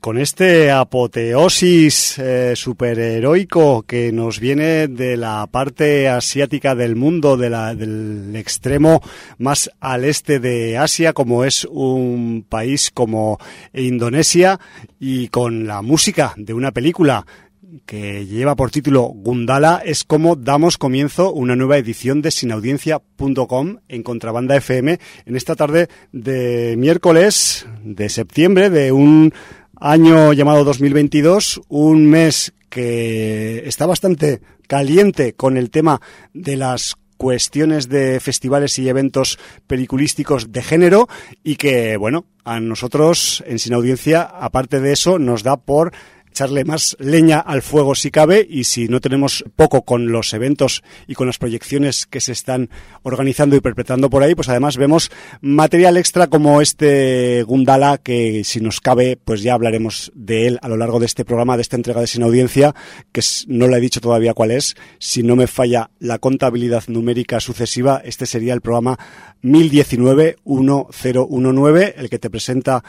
Con este apoteosis eh, superheroico que nos viene de la parte asiática del mundo, de la, del extremo más al este de Asia, como es un país como Indonesia, y con la música de una película que lleva por título Gundala, es como damos comienzo una nueva edición de sinaudiencia.com en Contrabanda FM en esta tarde de miércoles de septiembre de un año llamado 2022, un mes que está bastante caliente con el tema de las cuestiones de festivales y eventos peliculísticos de género y que, bueno, a nosotros en Sin Audiencia, aparte de eso, nos da por echarle más leña al fuego si cabe y si no tenemos poco con los eventos y con las proyecciones que se están organizando y perpetrando por ahí, pues además vemos material extra como este Gundala que si nos cabe pues ya hablaremos de él a lo largo de este programa, de esta entrega de Sin Audiencia, que no le he dicho todavía cuál es, si no me falla la contabilidad numérica sucesiva, este sería el programa 1019-1019, el que te presenta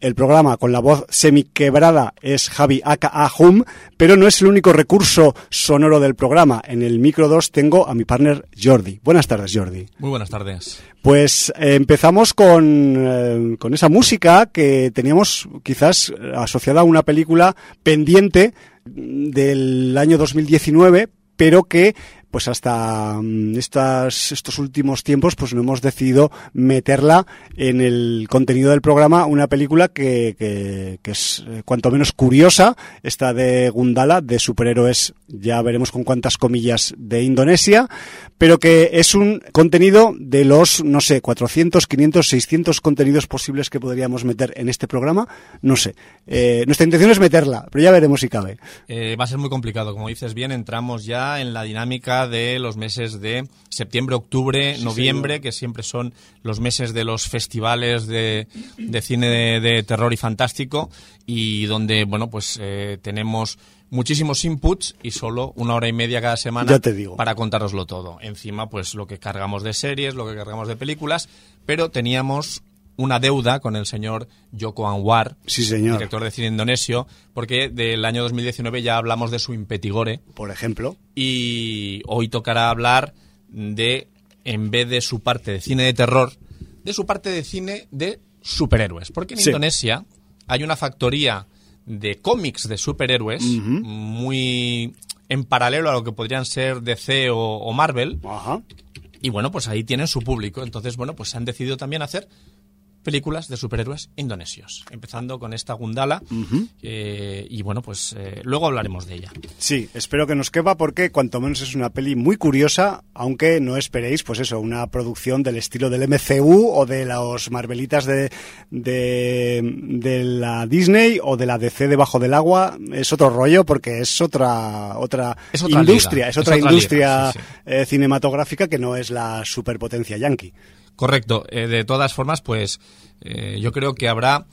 el programa con la voz semiquebrada es Javi aka Hum, pero no es el único recurso sonoro del programa. En el micro 2 tengo a mi partner Jordi. Buenas tardes, Jordi. Muy buenas tardes. Pues eh, empezamos con, eh, con esa música que teníamos quizás asociada a una película pendiente del año 2019, pero que pues hasta mm, estos últimos tiempos pues no hemos decidido meterla en el contenido del programa una película que, que, que es eh, cuanto menos curiosa esta de Gundala de superhéroes ya veremos con cuántas comillas de Indonesia pero que es un contenido de los no sé 400 500 600 contenidos posibles que podríamos meter en este programa. No sé eh, nuestra intención es meterla pero ya veremos si cabe. Eh, va a ser muy complicado. Como dices bien entramos ya en la dinámica de los meses de septiembre, octubre, sí, noviembre, señor. que siempre son los meses de los festivales de, de cine de, de, terror y fantástico y donde, bueno, pues eh, tenemos muchísimos inputs y solo una hora y media cada semana para contároslo todo. Encima, pues lo que cargamos de series, lo que cargamos de películas, pero teníamos una deuda con el señor Joko Anwar, sí, señor. director de cine indonesio, porque del año 2019 ya hablamos de su impetigore. Por ejemplo. Y hoy tocará hablar de, en vez de su parte de cine de terror, de su parte de cine de superhéroes. Porque en sí. Indonesia hay una factoría de cómics de superhéroes uh -huh. muy en paralelo a lo que podrían ser DC o, o Marvel. Ajá. Y bueno, pues ahí tienen su público. Entonces, bueno, pues han decidido también hacer películas de superhéroes indonesios, empezando con esta Gundala uh -huh. eh, y bueno, pues eh, luego hablaremos de ella. Sí, espero que nos quepa porque cuanto menos es una peli muy curiosa, aunque no esperéis, pues eso, una producción del estilo del MCU o de los Marvelitas de, de, de la Disney o de la DC debajo del agua, es otro rollo porque es otra otra, es otra industria, liga. es otra es otra industria liga, sí, sí. Eh, cinematográfica que no es la superpotencia yankee. Correcto. Eh, de todas formas, pues eh, yo creo que habrá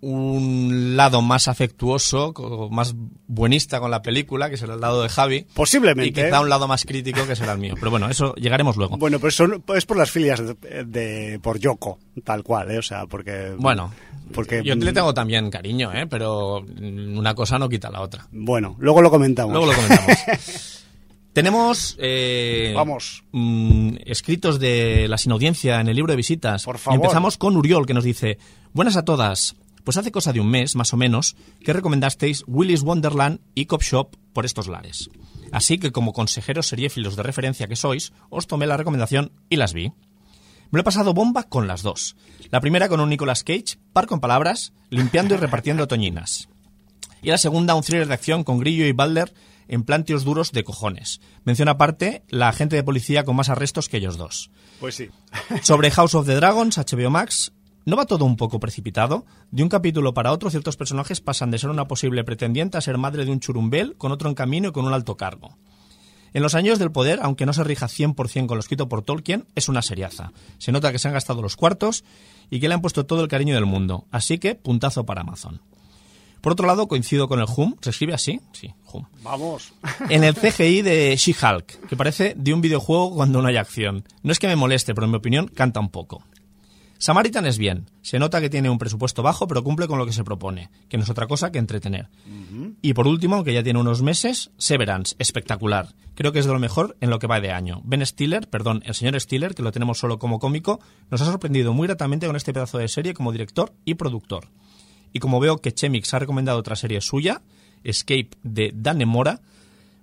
un lado más afectuoso, más buenista con la película, que será el lado de Javi. Posiblemente. Y quizá un lado más crítico, que será el mío. Pero bueno, eso llegaremos luego. Bueno, pues son, es por las filias de, de por Yoko, tal cual, ¿eh? O sea, porque... Bueno, porque yo le tengo también cariño, ¿eh? Pero una cosa no quita la otra. Bueno, luego lo comentamos. Luego lo comentamos. Tenemos eh, Vamos. Mmm, escritos de la sinaudiencia en el libro de visitas. Por favor. Y empezamos con Uriol, que nos dice: Buenas a todas. Pues hace cosa de un mes, más o menos, que recomendasteis Willy's Wonderland y Cop Shop por estos lares. Así que, como consejeros seriéfilos de referencia que sois, os tomé la recomendación y las vi. Me lo he pasado bomba con las dos. La primera con un Nicolas Cage, par con palabras, limpiando y repartiendo toñinas. Y la segunda, un thriller de acción con Grillo y Balder en planteos duros de cojones. Menciona aparte la agente de policía con más arrestos que ellos dos. Pues sí. Sobre House of the Dragons, HBO Max, ¿no va todo un poco precipitado? De un capítulo para otro, ciertos personajes pasan de ser una posible pretendiente a ser madre de un churumbel con otro en camino y con un alto cargo. En los años del poder, aunque no se rija 100% con lo escrito por Tolkien, es una seriaza. Se nota que se han gastado los cuartos y que le han puesto todo el cariño del mundo. Así que, puntazo para Amazon. Por otro lado, coincido con el Hum. ¿Se escribe así? Sí, Hum. Vamos. En el CGI de She-Hulk, que parece de un videojuego cuando no hay acción. No es que me moleste, pero en mi opinión canta un poco. Samaritan es bien. Se nota que tiene un presupuesto bajo, pero cumple con lo que se propone, que no es otra cosa que entretener. Y por último, aunque ya tiene unos meses, Severance, espectacular. Creo que es de lo mejor en lo que va de año. Ben Stiller, perdón, el señor Stiller, que lo tenemos solo como cómico, nos ha sorprendido muy gratamente con este pedazo de serie como director y productor. Y como veo que Chemix ha recomendado otra serie suya, Escape de Dan Mora,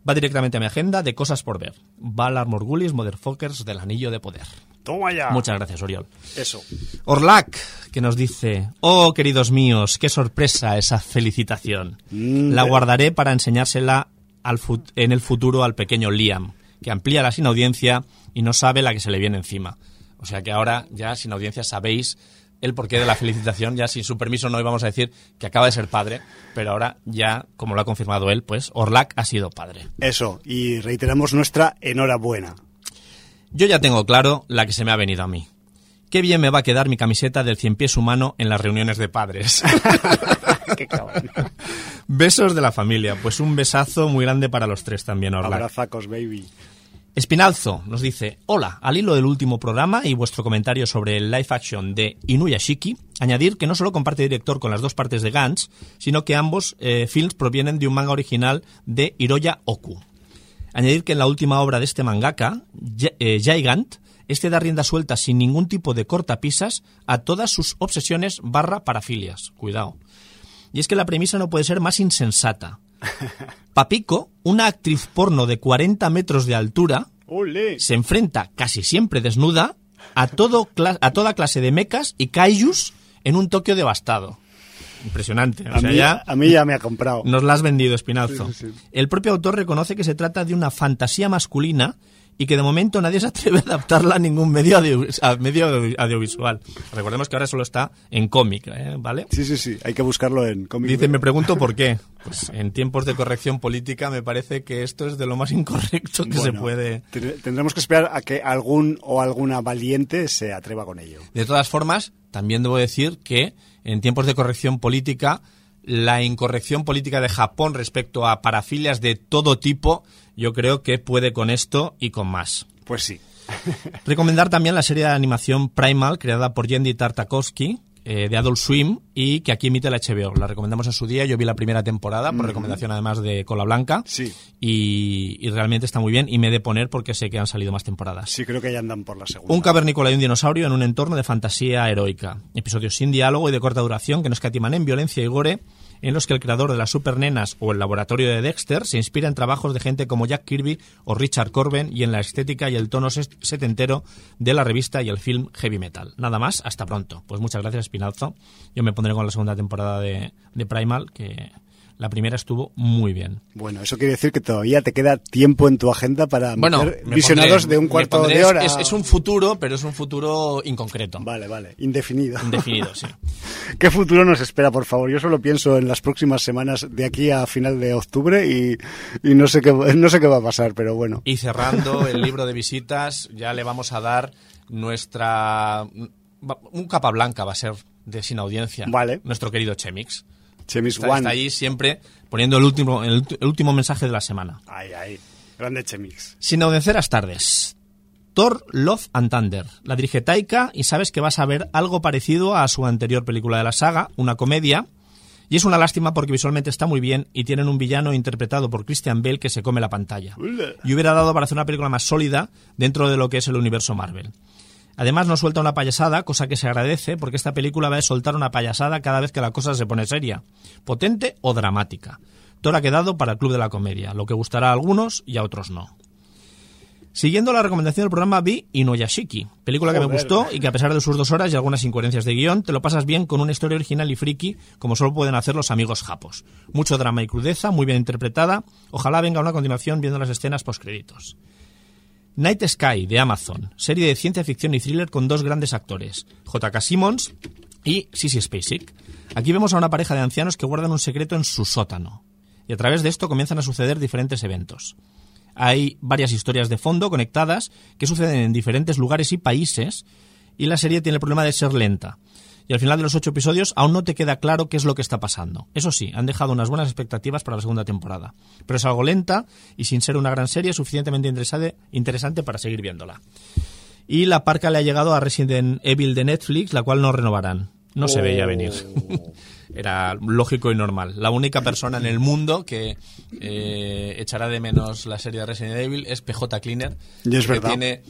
va directamente a mi agenda de cosas por ver. Valar Morgulis, Motherfuckers del Anillo de Poder. Toma ya. Muchas gracias, Oriol. Eso. Orlac, que nos dice, oh queridos míos, qué sorpresa esa felicitación. Mm, La eh. guardaré para enseñársela al fut- en el futuro al pequeño Liam, que amplía la sin audiencia y no sabe la que se le viene encima. O sea que ahora ya sin audiencia sabéis el porqué de la felicitación, ya sin su permiso no íbamos a decir que acaba de ser padre, pero ahora ya, como lo ha confirmado él, pues Orlac ha sido padre. Eso. Y reiteramos nuestra enhorabuena. Yo ya tengo claro la que se me ha venido a mí. Qué bien me va a quedar mi camiseta del cien pies humano en las reuniones de padres. Qué cabrón. Besos de la familia. Pues un besazo muy grande para los tres también, Orlac. Abrazacos, baby. Espinalzo nos dice, hola, al hilo del último programa y vuestro comentario sobre el live action de Inuyashiki, añadir que no solo comparte director con las dos partes de Gantz, sino que ambos eh, films provienen de un manga original de Hiroya Oku. Añadir que en la última obra de este mangaka, Gi- eh, Gigant, este da rienda suelta sin ningún tipo de cortapisas a todas sus obsesiones barra parafilias. Cuidado. Y es que la premisa no puede ser más insensata. Papico, una actriz porno de 40 metros de altura, se enfrenta casi siempre desnuda a, todo a toda clase de mechas y kaijus en un Tokio devastado. Impresionante. O A sea, mí, ya a mí ya me ha comprado. nos la has vendido, Espinazo. Sí, sí, sí. El propio autor reconoce que se trata de una fantasía masculina y que de momento nadie se atreve a adaptarla a ningún medio, audio- a medio audiovisual. Recordemos que ahora solo está en cómic, ¿eh? ¿vale? Sí, sí, sí. Hay que buscarlo en cómic. Dice, me pregunto por qué. Pues en tiempos de corrección política me parece que esto es de lo más incorrecto que se puede... ten- Tendremos que esperar a que algún o alguna valiente se atreva con ello. De todas formas, también debo decir que en tiempos de corrección política, la incorrección política de Japón respecto a parafilias de todo tipo, yo creo que puede con esto y con más. Pues sí. Recomendar también la serie de animación Primal, creada por Yendi Tartakovsky, eh, de Adult Swim, y que aquí emite la HBO. La recomendamos en su día, yo vi la primera temporada, por recomendación además de Cola Blanca, Sí. y, y realmente está muy bien, y me he de poner porque sé que han salido más temporadas. Sí, creo que ya andan por la segunda. Un cavernícola y un dinosaurio en un entorno de fantasía heroica. Episodios sin diálogo y de corta duración que no escatiman en violencia y gore, en los que el creador de las supernenas o el laboratorio de Dexter se inspira en trabajos de gente como Jack Kirby o Richard Corben y en la estética y el tono setentero de la revista y el film Heavy Metal. Nada más, hasta pronto. Pues muchas gracias, Spinalzo. Yo me pondré con la segunda temporada de, de Primal, que la primera estuvo muy bien. Bueno, eso quiere decir que todavía te queda tiempo en tu agenda para Bueno, visionados pondré- de un cuarto pondré- de hora. Es, es un futuro, pero es un futuro inconcreto. Vale, vale, indefinido. Indefinido, sí. ¿Qué futuro nos espera, por favor? Yo solo pienso en las próximas semanas de aquí a final de octubre y, y no sé qué no sé qué va a pasar, pero bueno. Y cerrando el libro de visitas, ya le vamos a dar nuestra... Un capa blanca va a ser de sin audiencia. Vale. Nuestro querido Chemix. Chemis Está, One. está ahí siempre poniendo el último, el, el último mensaje de la semana. Ay, ay. Grande Chemix. Sin audiencias tardes. Thor, Love and Thunder. La dirige Taika y sabes que vas a ver algo parecido a su anterior película de la saga, una comedia. Y es una lástima porque visualmente está muy bien y tienen un villano interpretado por Christian Bale que se come la pantalla. Y hubiera dado para hacer una película más sólida dentro de lo que es el universo Marvel. Además nos suelta una payasada, cosa que se agradece porque esta película va a soltar una payasada cada vez que la cosa se pone seria, potente o dramática. Thor ha quedado para el Club de la Comedia, lo que gustará a algunos y a otros no. Siguiendo la recomendación del programa vi Inuyashiki, película que me gustó y que a pesar de sus dos horas y algunas incoherencias de guion, te lo pasas bien con una historia original y friki como solo pueden hacer los amigos japos. Mucho drama y crudeza, muy bien interpretada, ojalá venga una continuación viendo las escenas postcréditos. Night Sky de Amazon, serie de ciencia ficción y thriller con dos grandes actores, J.K. Simmons y Sissy Spacek. Aquí vemos a una pareja de ancianos que guardan un secreto en su sótano. Y a través de esto comienzan a suceder diferentes eventos. Hay varias historias de fondo conectadas que suceden en diferentes lugares y países y la serie tiene el problema de ser lenta. Y al final de los ocho episodios aún no te queda claro qué es lo que está pasando. Eso sí, han dejado unas buenas expectativas para la segunda temporada. Pero es algo lenta y sin ser una gran serie suficientemente interesante para seguir viéndola. Y la parca le ha llegado a Resident Evil de Netflix, la cual no renovarán. No se veía venir. Oh. Era lógico y normal. La única persona en el mundo que eh, echará de menos la serie de Resident Evil es PJ Cleaner. Y es que verdad. tiene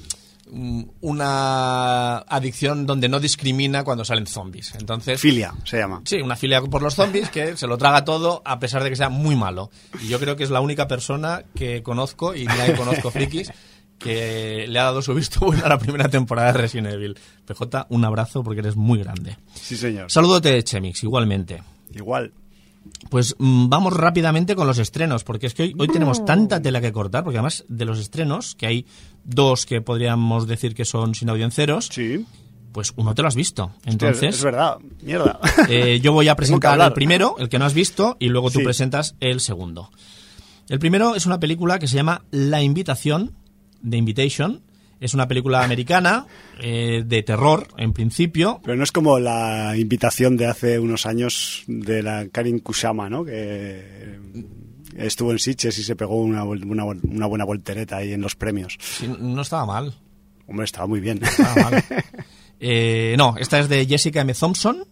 una adicción donde no discrimina cuando salen zombies. Entonces, Filia se llama. Sí, una filia por los zombies que se lo traga todo a pesar de que sea muy malo. Y yo creo que es la única persona que conozco, y mira que conozco frikis, que le ha dado su visto bueno a la primera temporada de Resident Evil. PJ, un abrazo porque eres muy grande. Sí, señor. Salúdote, Chemix, igualmente. Igual. Pues mm, vamos rápidamente con los estrenos, porque es que hoy, hoy tenemos tanta tela que cortar, porque además de los estrenos, que hay dos que podríamos decir que son sin audiencios, Sí. pues uno te lo has visto. Hostia, Entonces, es verdad. Mierda. Eh, yo voy a presentar el primero, el que no has visto, y luego tú Sí. presentas el segundo. El primero es una película que se llama La Invitación, The Invitation. Es una película americana eh, de terror, en principio. Pero no es como la invitación de hace unos años de la Karin Kusama, ¿no? Que estuvo en Sitges y se pegó una, una, buena voltereta ahí en los premios. Sí, no estaba mal. Hombre, estaba muy bien. estaba mal. Eh, no, esta es de Jessica M. Thompson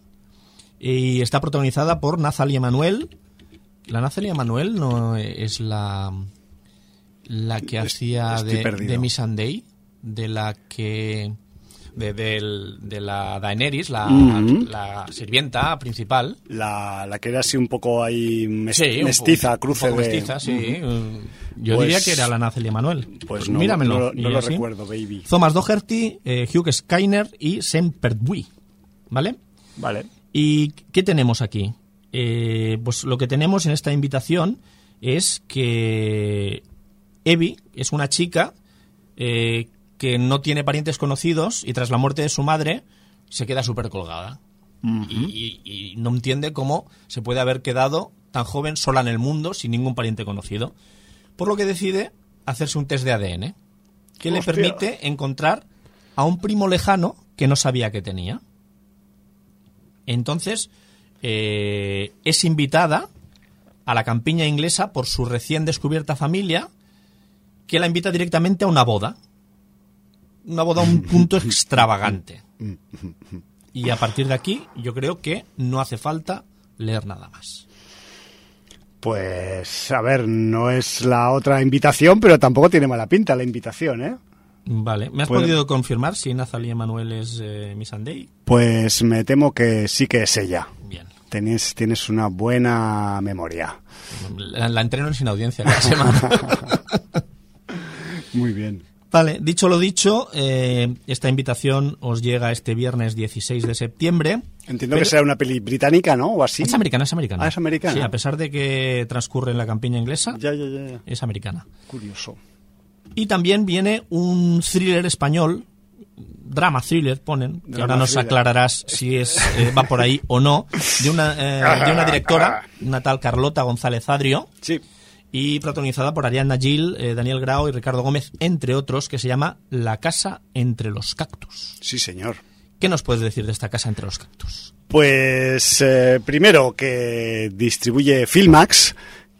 y está protagonizada por Nathalie Emanuel. La Nathalie Emanuel no es la la que hacía de, Miss Sunday, de la que de, del- de la Daenerys, la, sirvienta principal. La, la que era así un poco ahí mes- Sí, un mestiza, cruce un poco de... mestiza, sí. Yo Pues- diría que era la Nathalie Emanuel. Pues no, míramelo. no, no lo así. recuerdo, baby. Thomas Doherty, eh, Hugh Skyner y Sam Pertwee. ¿Vale? Vale. ¿Y qué tenemos aquí? Eh, pues lo que tenemos en esta invitación es que Evie es una chica eh, que no tiene parientes conocidos y tras la muerte de su madre se queda súper colgada. y, y- y no entiende cómo se puede haber quedado tan joven sola en el mundo sin ningún pariente conocido. Por lo que decide hacerse un test de ADN que le permite encontrar a un primo lejano que no sabía que tenía. Entonces, eh, es invitada a la campiña inglesa por su recién descubierta familia, que la invita directamente a una boda. Una boda a un punto extravagante. Y a partir de aquí, yo creo que no hace falta leer nada más. Pues, a ver, no es la otra invitación, pero tampoco tiene mala pinta la invitación, ¿eh? Vale, ¿me has podido confirmar si Nathalie Emanuel es eh, Miss Sunday? Pues me temo que sí que es ella. Bien. Tienes, tienes una buena memoria. La, la entreno sin audiencia cada semana. Muy bien. Vale, dicho lo dicho, eh, esta invitación os llega este viernes 16 de septiembre. Entiendo Pero- que será una peli británica, ¿no? O así. Es americana, es americana. Ah, es americana. Sí, a pesar de que transcurre en la campiña inglesa, Ya, ya, ya, es americana. Curioso. Y también viene un thriller español, drama thriller ponen, que Drama ahora nos thriller. aclararás si es eh, va por ahí o no, de una, eh, de una directora, una tal Carlota González Adrio, Sí. Y protagonizada por Ariadna Gil, eh, Daniel Grau y Ricardo Gómez, entre otros, que se llama La casa entre los cactus. Sí, señor. ¿Qué nos puedes decir de esta casa entre los cactus? Pues eh, primero que distribuye Filmax,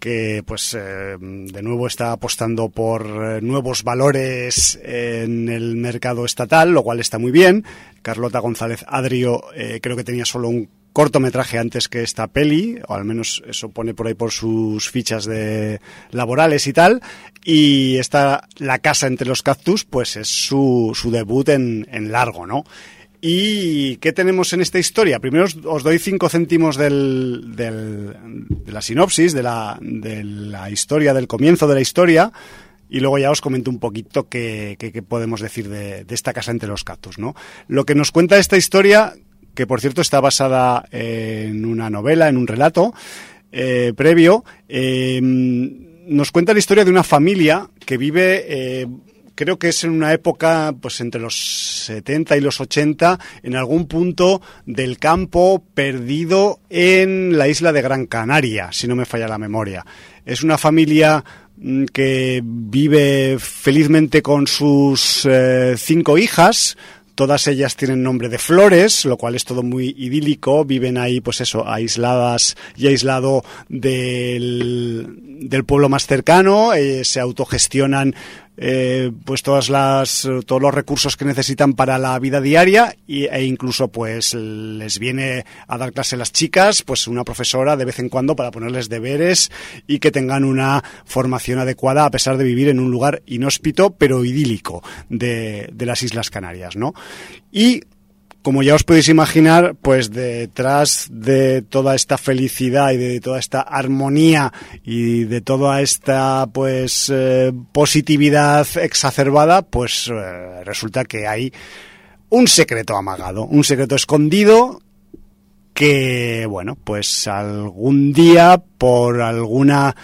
que pues eh, de nuevo está apostando por eh, nuevos valores en el mercado estatal, lo cual está muy bien. Carlota González Adrio eh, creo que tenía solo un cortometraje antes que esta peli, o al menos eso pone por ahí por sus fichas de laborales y tal. Y esta La casa entre los cactus, pues es su, su debut en, en largo, ¿no? ¿Y qué tenemos en esta historia? Primero os, doy cinco céntimos del, del- de la sinopsis, de la, de la historia, del comienzo de la historia, y luego ya os comento un poquito qué, podemos decir de, de esta casa entre los cactus. ¿no? Lo que nos cuenta esta historia, que por cierto está basada en una novela, en un relato eh, previo, eh, nos cuenta la historia de una familia que vive... eh, creo que es en una época, pues entre los 70 y los 80, en algún punto del campo perdido en la isla de Gran Canaria, si no me falla la memoria. Es una familia mm, que vive felizmente con sus eh, cinco hijas, Todas ellas tienen nombre de flores, lo cual es todo muy idílico. Viven ahí, pues eso, aisladas y aislado del, del pueblo más cercano. eh, se autogestionan eh, pues todas las todos los recursos que necesitan para la vida diaria y, e incluso pues les viene a dar clase a las chicas pues una profesora de vez en cuando para ponerles deberes y que tengan una formación adecuada a pesar de vivir en un lugar inhóspito pero idílico de, de las Islas Canarias, ¿no? Y como ya os podéis imaginar, pues detrás de toda esta felicidad y de toda esta armonía y de toda esta pues eh, positividad exacerbada, pues eh, resulta que hay un secreto amagado, un secreto escondido que, bueno, pues algún día por alguna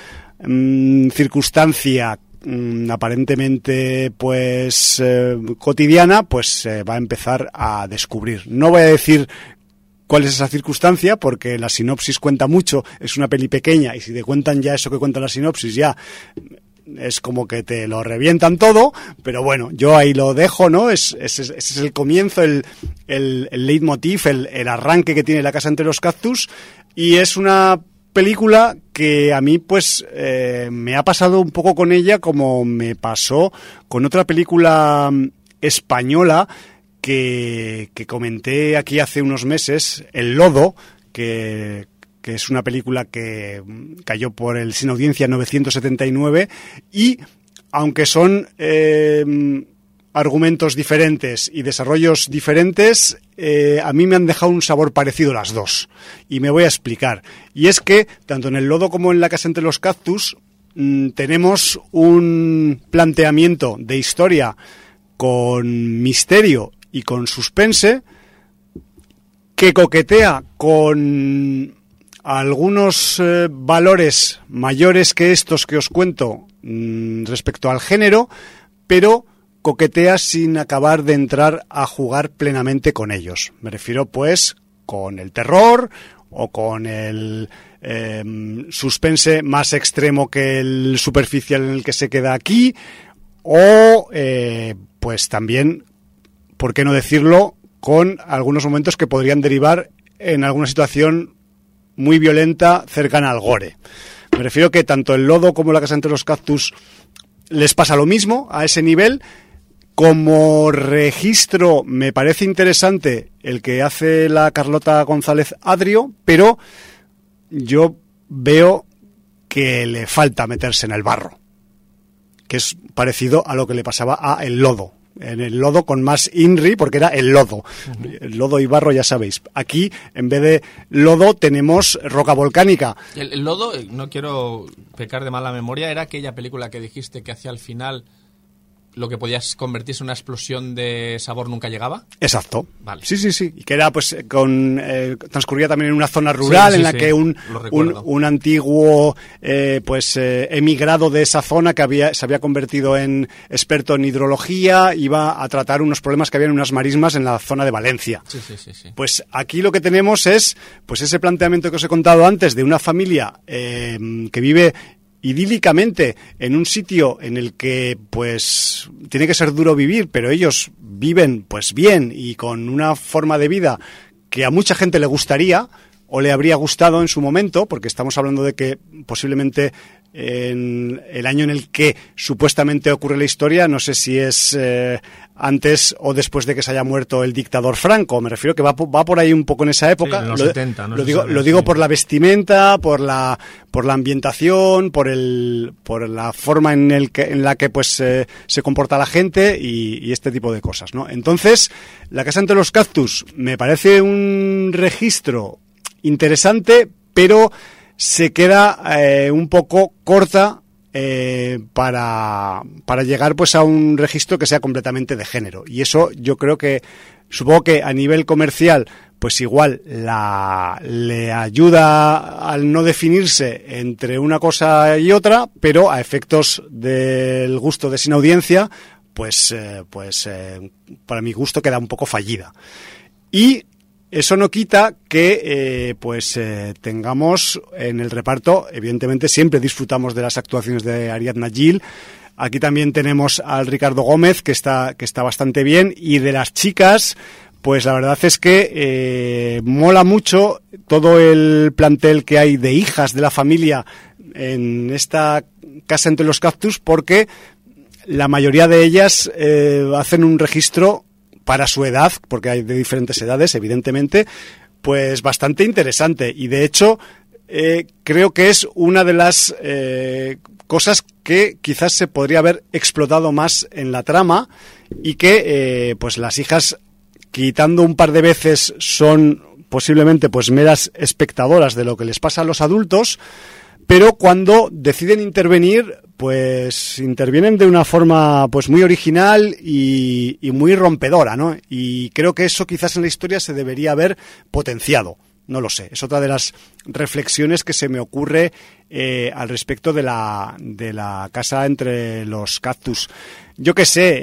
mm, circunstancia Mm, aparentemente pues eh, cotidiana pues se va a empezar a descubrir no voy a decir cuál es esa circunstancia, porque la sinopsis cuenta mucho, es una peli pequeña, y si te cuentan ya eso que cuenta la sinopsis, ya es como que te lo revientan todo, pero bueno, yo ahí lo dejo, ¿no? Es, ese es, el comienzo, el, el, el leitmotiv, el, el, arranque que tiene la casa entre los cactus, y es una película que a mí pues eh, me ha pasado un poco con ella como me pasó con otra película mm, española que, que comenté aquí hace unos meses, El Lodo, que, que es una película que mm, cayó por el Sin Audiencia 979 y aunque son eh, argumentos diferentes y desarrollos diferentes, eh, a mí me han dejado un sabor parecido las dos. Y me voy a explicar. Y es que, tanto en el lodo como en la casa entre los cactus, mm, tenemos un planteamiento de historia con misterio y con suspense que coquetea con algunos eh, valores mayores que estos que os cuento mm, respecto al género, pero coquetea sin acabar de entrar a jugar plenamente con ellos. Me refiero pues con el terror o con el eh, suspense más extremo que el superficial en el que se queda aquí o eh, pues también, ¿por qué no decirlo?, con algunos momentos que podrían derivar en alguna situación muy violenta cercana al gore. Me refiero que tanto el lodo como la casa entre los cactus les pasa lo mismo a ese nivel como registro me parece interesante el que hace la Carlota González Adrio, pero yo veo que le falta meterse en el barro, que es parecido a lo que le pasaba a El Lodo. En el lodo con más INRI, porque era el lodo. El lodo y barro, ya sabéis. Aquí, en vez de lodo, tenemos roca volcánica. El, el lodo, eh, no quiero pecar de mala memoria, era aquella película que dijiste que hacia el final lo que podías convertirse en una explosión de sabor nunca llegaba. Exacto. Vale. Sí, sí, sí. Y que era, pues, con. Eh, transcurría también en una zona rural en la que un, un, antiguo, eh, pues, eh, emigrado de esa zona que había, se había convertido en experto en hidrología iba a tratar unos problemas que había en unas marismas en la zona de Valencia. Sí, sí, sí, sí. Pues aquí lo que tenemos es, pues, ese planteamiento que os he contado antes de una familia que vive idílicamente en un sitio en el que pues tiene que ser duro vivir, pero ellos viven pues bien y con una forma de vida que a mucha gente le gustaría o le habría gustado en su momento, porque estamos hablando de que posiblemente en el año en el que supuestamente ocurre la historia, no sé si es eh, antes o después de que se haya muerto el dictador Franco, me refiero que va, va por ahí un poco en esa época. lo, 70, lo digo, lo digo por la vestimenta, por la, por la ambientación, por el, por la forma en, el que, en la que pues eh, se comporta la gente y, y, este tipo de cosas, ¿no? Entonces, la casa entre los cactus me parece un registro interesante, pero se queda eh, un poco corta eh, para, para llegar pues a un registro que sea completamente de género. Y eso yo creo que, supongo que a nivel comercial, pues igual la, le ayuda al no definirse entre una cosa y otra, pero a efectos del gusto de sin audiencia, pues, eh, pues eh, para mi gusto queda un poco fallida. Y eso no quita que eh, pues eh, tengamos en el reparto, evidentemente siempre disfrutamos de las actuaciones de Ariadna Gil. Aquí también tenemos al Ricardo Gómez, que está, que está bastante bien, y de las chicas, pues la verdad es que eh, mola mucho todo el plantel que hay de hijas de la familia en esta casa entre los cactus, porque la mayoría de ellas hacen un registro para su edad, porque hay de diferentes edades, evidentemente, pues bastante interesante. Y de hecho, eh, creo que es una de las eh, cosas que quizás se podría haber explotado más en la trama y que eh, pues las hijas quitando un par de veces son posiblemente pues meras espectadoras de lo que les pasa a los adultos pero cuando deciden intervenir pues intervienen de una forma pues muy original y, muy rompedora no y creo que eso quizás en la historia se debería haber potenciado no lo sé. Es otra de las reflexiones que se me ocurre eh, al respecto de la, de la casa entre los cactus. Yo qué sé,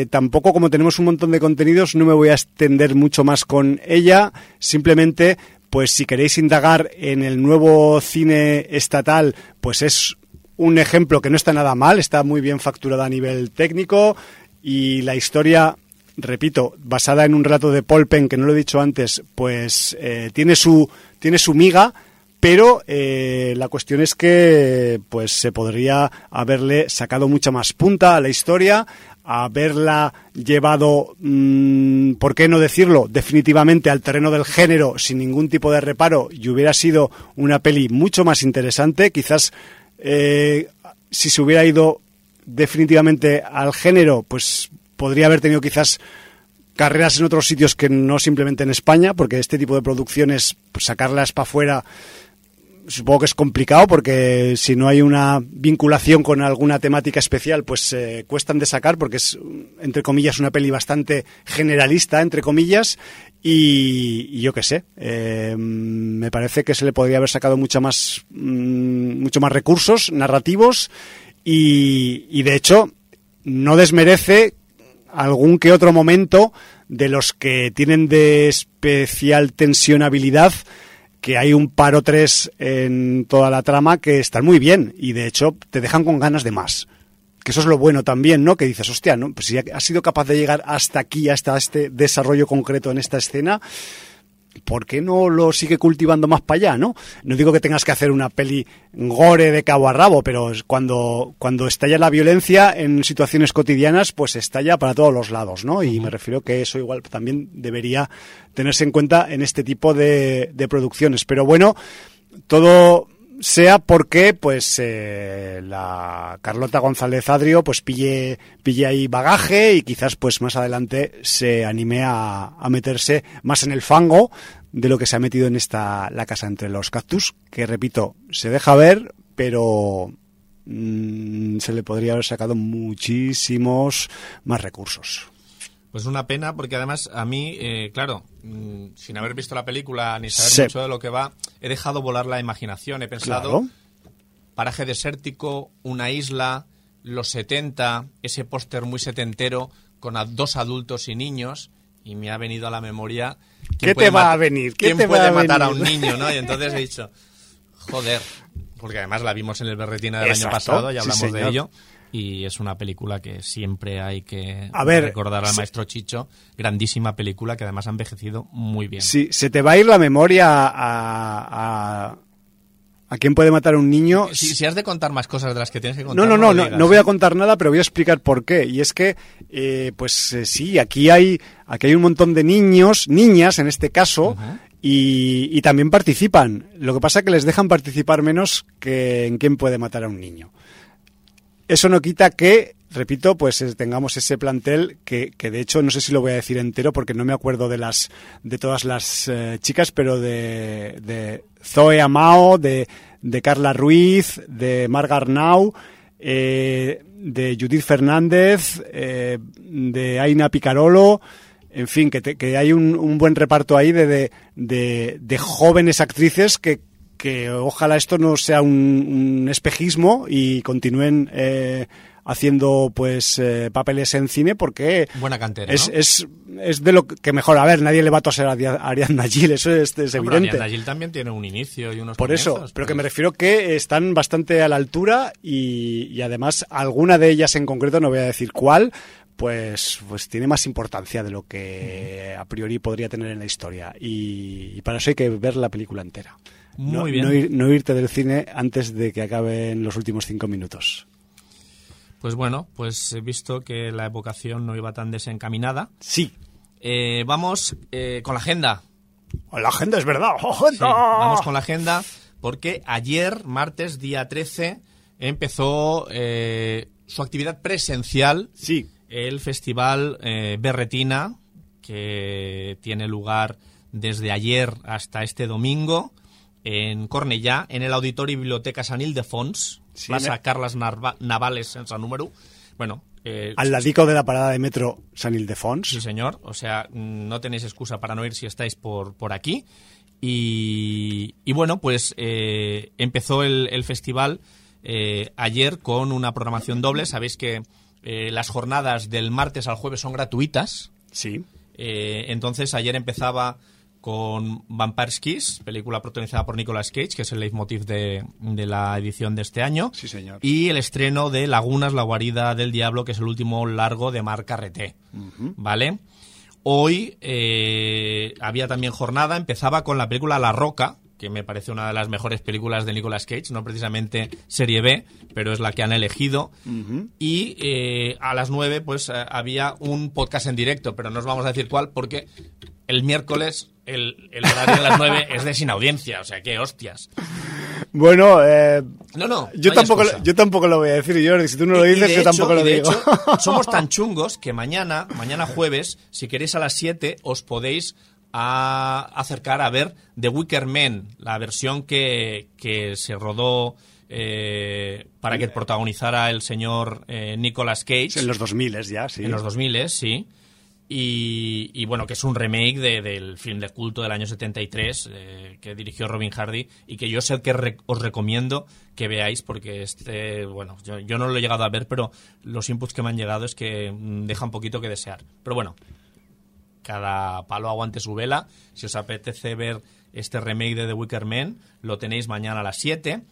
eh, tampoco como tenemos un montón de contenidos, no me voy a extender mucho más con ella. Simplemente, pues si queréis indagar en el nuevo cine estatal, pues es un ejemplo que no está nada mal, está muy bien facturada a nivel técnico y la historia repito, basada en un relato de Polpen, que no lo he dicho antes, pues eh, tiene, su, tiene su miga, pero eh, la cuestión es que pues se podría haberle sacado mucha más punta a la historia, haberla llevado, mmm, ¿por qué no decirlo?, definitivamente al terreno del género sin ningún tipo de reparo y hubiera sido una peli mucho más interesante, quizás eh, si se hubiera ido definitivamente al género, pues podría haber tenido quizás carreras en otros sitios que no simplemente en España, porque este tipo de producciones, pues, sacarlas para afuera, supongo que es complicado, porque si no hay una vinculación con alguna temática especial, pues eh, cuestan de sacar, porque es, entre comillas, una peli bastante generalista, entre comillas, y, yo qué sé, eh, me parece que se le podría haber sacado mucha más, mmm, mucho más recursos narrativos, y, y de hecho, no desmerece algún que otro momento de los que tienen de especial tensionabilidad que hay un paro tres en toda la trama que están muy bien y de hecho te dejan con ganas de más. Que eso es lo bueno también, ¿no? Que dices, hostia, ¿no? Pues si has sido capaz de llegar hasta aquí, hasta este desarrollo concreto en esta escena, ¿por qué no lo sigue cultivando más para allá, no? No digo que tengas que hacer una peli gore de cabo a rabo, pero cuando, cuando estalla la violencia en situaciones cotidianas, pues estalla para todos los lados, ¿no? Y me refiero que eso igual también debería tenerse en cuenta en este tipo de, de producciones. Pero bueno, todo sea porque pues eh, la Carlota González Adrio pues pille, pille ahí bagaje y quizás pues más adelante se anime a, a, meterse más en el fango de lo que se ha metido en esta la casa entre los cactus que repito se deja ver pero mmm, se le podría haber sacado muchísimos más recursos pues una pena, porque además a mí, eh, claro, mmm, sin haber visto la película ni saber sí. mucho de lo que va, he dejado volar la imaginación. He pensado, claro. paraje desértico, una isla, los 70, ese póster muy setentero con a dos adultos y niños, y me ha venido a la memoria... ¿Qué te va a venir? ¿Quién te puede matar a un niño? ¿no? Y entonces he dicho, joder, porque además la vimos en el Berretina del Exacto, año pasado y hablamos sí, de ello y es una película que siempre hay que a ver, recordar al se... maestro Chicho. Grandísima película que además ha envejecido muy bien. Sí, se te va a ir la memoria a, a, a quién puede matar a un niño. Si, si, has de contar más cosas de las que tienes que contar. No, no, no, no, no, no voy a contar nada, pero voy a explicar por qué. Y es que, eh, pues eh, sí, aquí hay, aquí hay un montón de niños, niñas en este caso, uh -huh. y, y también participan. Lo que pasa es que les dejan participar menos que en quién puede matar a un niño. Eso no quita que, repito, pues tengamos ese plantel que, que, de hecho no sé si lo voy a decir entero porque no me acuerdo de las de todas las eh, chicas, pero de, de Zoe Amao, de, de, Carla Ruiz, de Marga Arnau, eh, de Judith Fernández, eh, de Aina Picarolo, en fin, que, te, que hay un, un, buen reparto ahí de, de, de jóvenes actrices que, que ojalá esto no sea un, un espejismo y continúen eh, haciendo pues eh, papeles en cine porque buena cantera es, ¿no? es, es, de lo que mejor. A ver nadie le va a toser a Ariadna Gil eso es, es no, evidente. Ariadna Gil también tiene un inicio y unos por eso pero pues... que me refiero que están bastante a la altura y, y además alguna de ellas en concreto no voy a decir cuál pues, pues tiene más importancia de lo que a priori podría tener en la historia. Y, y para eso hay que ver la película entera muy no, bien. No, ir, no, irte del cine antes de que acaben los últimos cinco minutos. Pues bueno, pues he visto que la evocación no iba tan desencaminada. Sí. Eh, vamos eh, con la agenda. La agenda es verdad. Sí, vamos con la agenda porque ayer, martes, día 13, empezó eh, su actividad presencial. Sí. El festival Berretina, que tiene lugar desde ayer hasta este domingo en Cornellà, en el Auditorio y Biblioteca San Ildefons, Sí, Plaza en el- Carles Narva- Navales en San Número. Bueno, eh, Al ladico de la parada de metro San Ildefons. Sí, señor. O sea, no tenéis excusa para no ir si estáis por, por aquí. Y, y bueno, pues eh, empezó el, el festival eh, ayer con una programación doble. Sabéis que eh, las jornadas del martes al jueves son gratuitas. Sí. Eh, entonces ayer empezaba con Vampire Kiss, película protagonizada por Nicolas Cage, que es el leitmotiv de, de la edición de este año. Sí, señor. Y el estreno de Lagunas, la guarida del diablo, que es el último largo de Marc Carreté. ¿Vale? Hoy eh, había también jornada, empezaba con la película La Roca, que me parece una de las mejores películas de Nicolas Cage, no precisamente serie B, pero es la que han elegido. Y eh, a las 9 pues eh, había un podcast en directo, pero no os vamos a decir cuál porque el miércoles el, el horario de las 9 es de sin audiencia, o sea, qué hostias. Bueno, eh, No, no. yo, no tampoco, excusa. yo tampoco lo voy a decir, Jordi. Si tú no lo dices, yo hecho- tampoco lo de digo. hecho, somos tan chungos que mañana, mañana jueves, si queréis a las 7, os podéis a- acercar a ver The Wicker Man, la versión que, que se rodó eh, para que protagonizara el señor eh, Nicolas Cage en los 2000 ya, sí. en los 2000, sí. Y, y, bueno, que es un remake de- del film de culto del año 73 eh, que dirigió Robin Hardy y que yo es el que re- os recomiendo que veáis porque este, bueno, yo, yo no lo he llegado a ver, pero los inputs que me han llegado es que mm, deja un poquito que desear. Pero bueno, cada palo aguante su vela. Si os apetece ver este remake de The Wicker Man, lo tenéis mañana a las 7.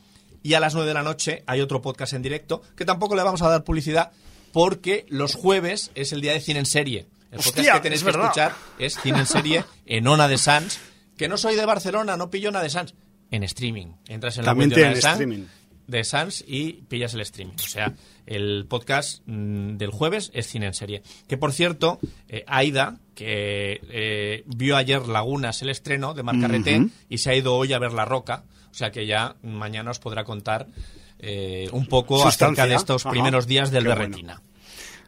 Y a las 9 de la noche hay otro podcast en directo que tampoco le vamos a dar publicidad porque los jueves es el día de cine en serie. El podcast Hostia, que tenéis es que verdad. escuchar es cine en serie en Ona de Sans. Que no soy de Barcelona, no pillo Ona de Sans. En streaming. Entras en También la web de Ona de Sans, streaming. de Sans y pillas el streaming. O sea, el podcast mm, del jueves es cine en serie. Que por cierto, eh, Aida, que eh, vio ayer Lagunas el estreno de Marc Carreté y se ha ido hoy a ver La Roca. O sea que ya mañana os podrá contar eh, un poco Sustancia. acerca de estos Ajá. primeros días del Qué bueno.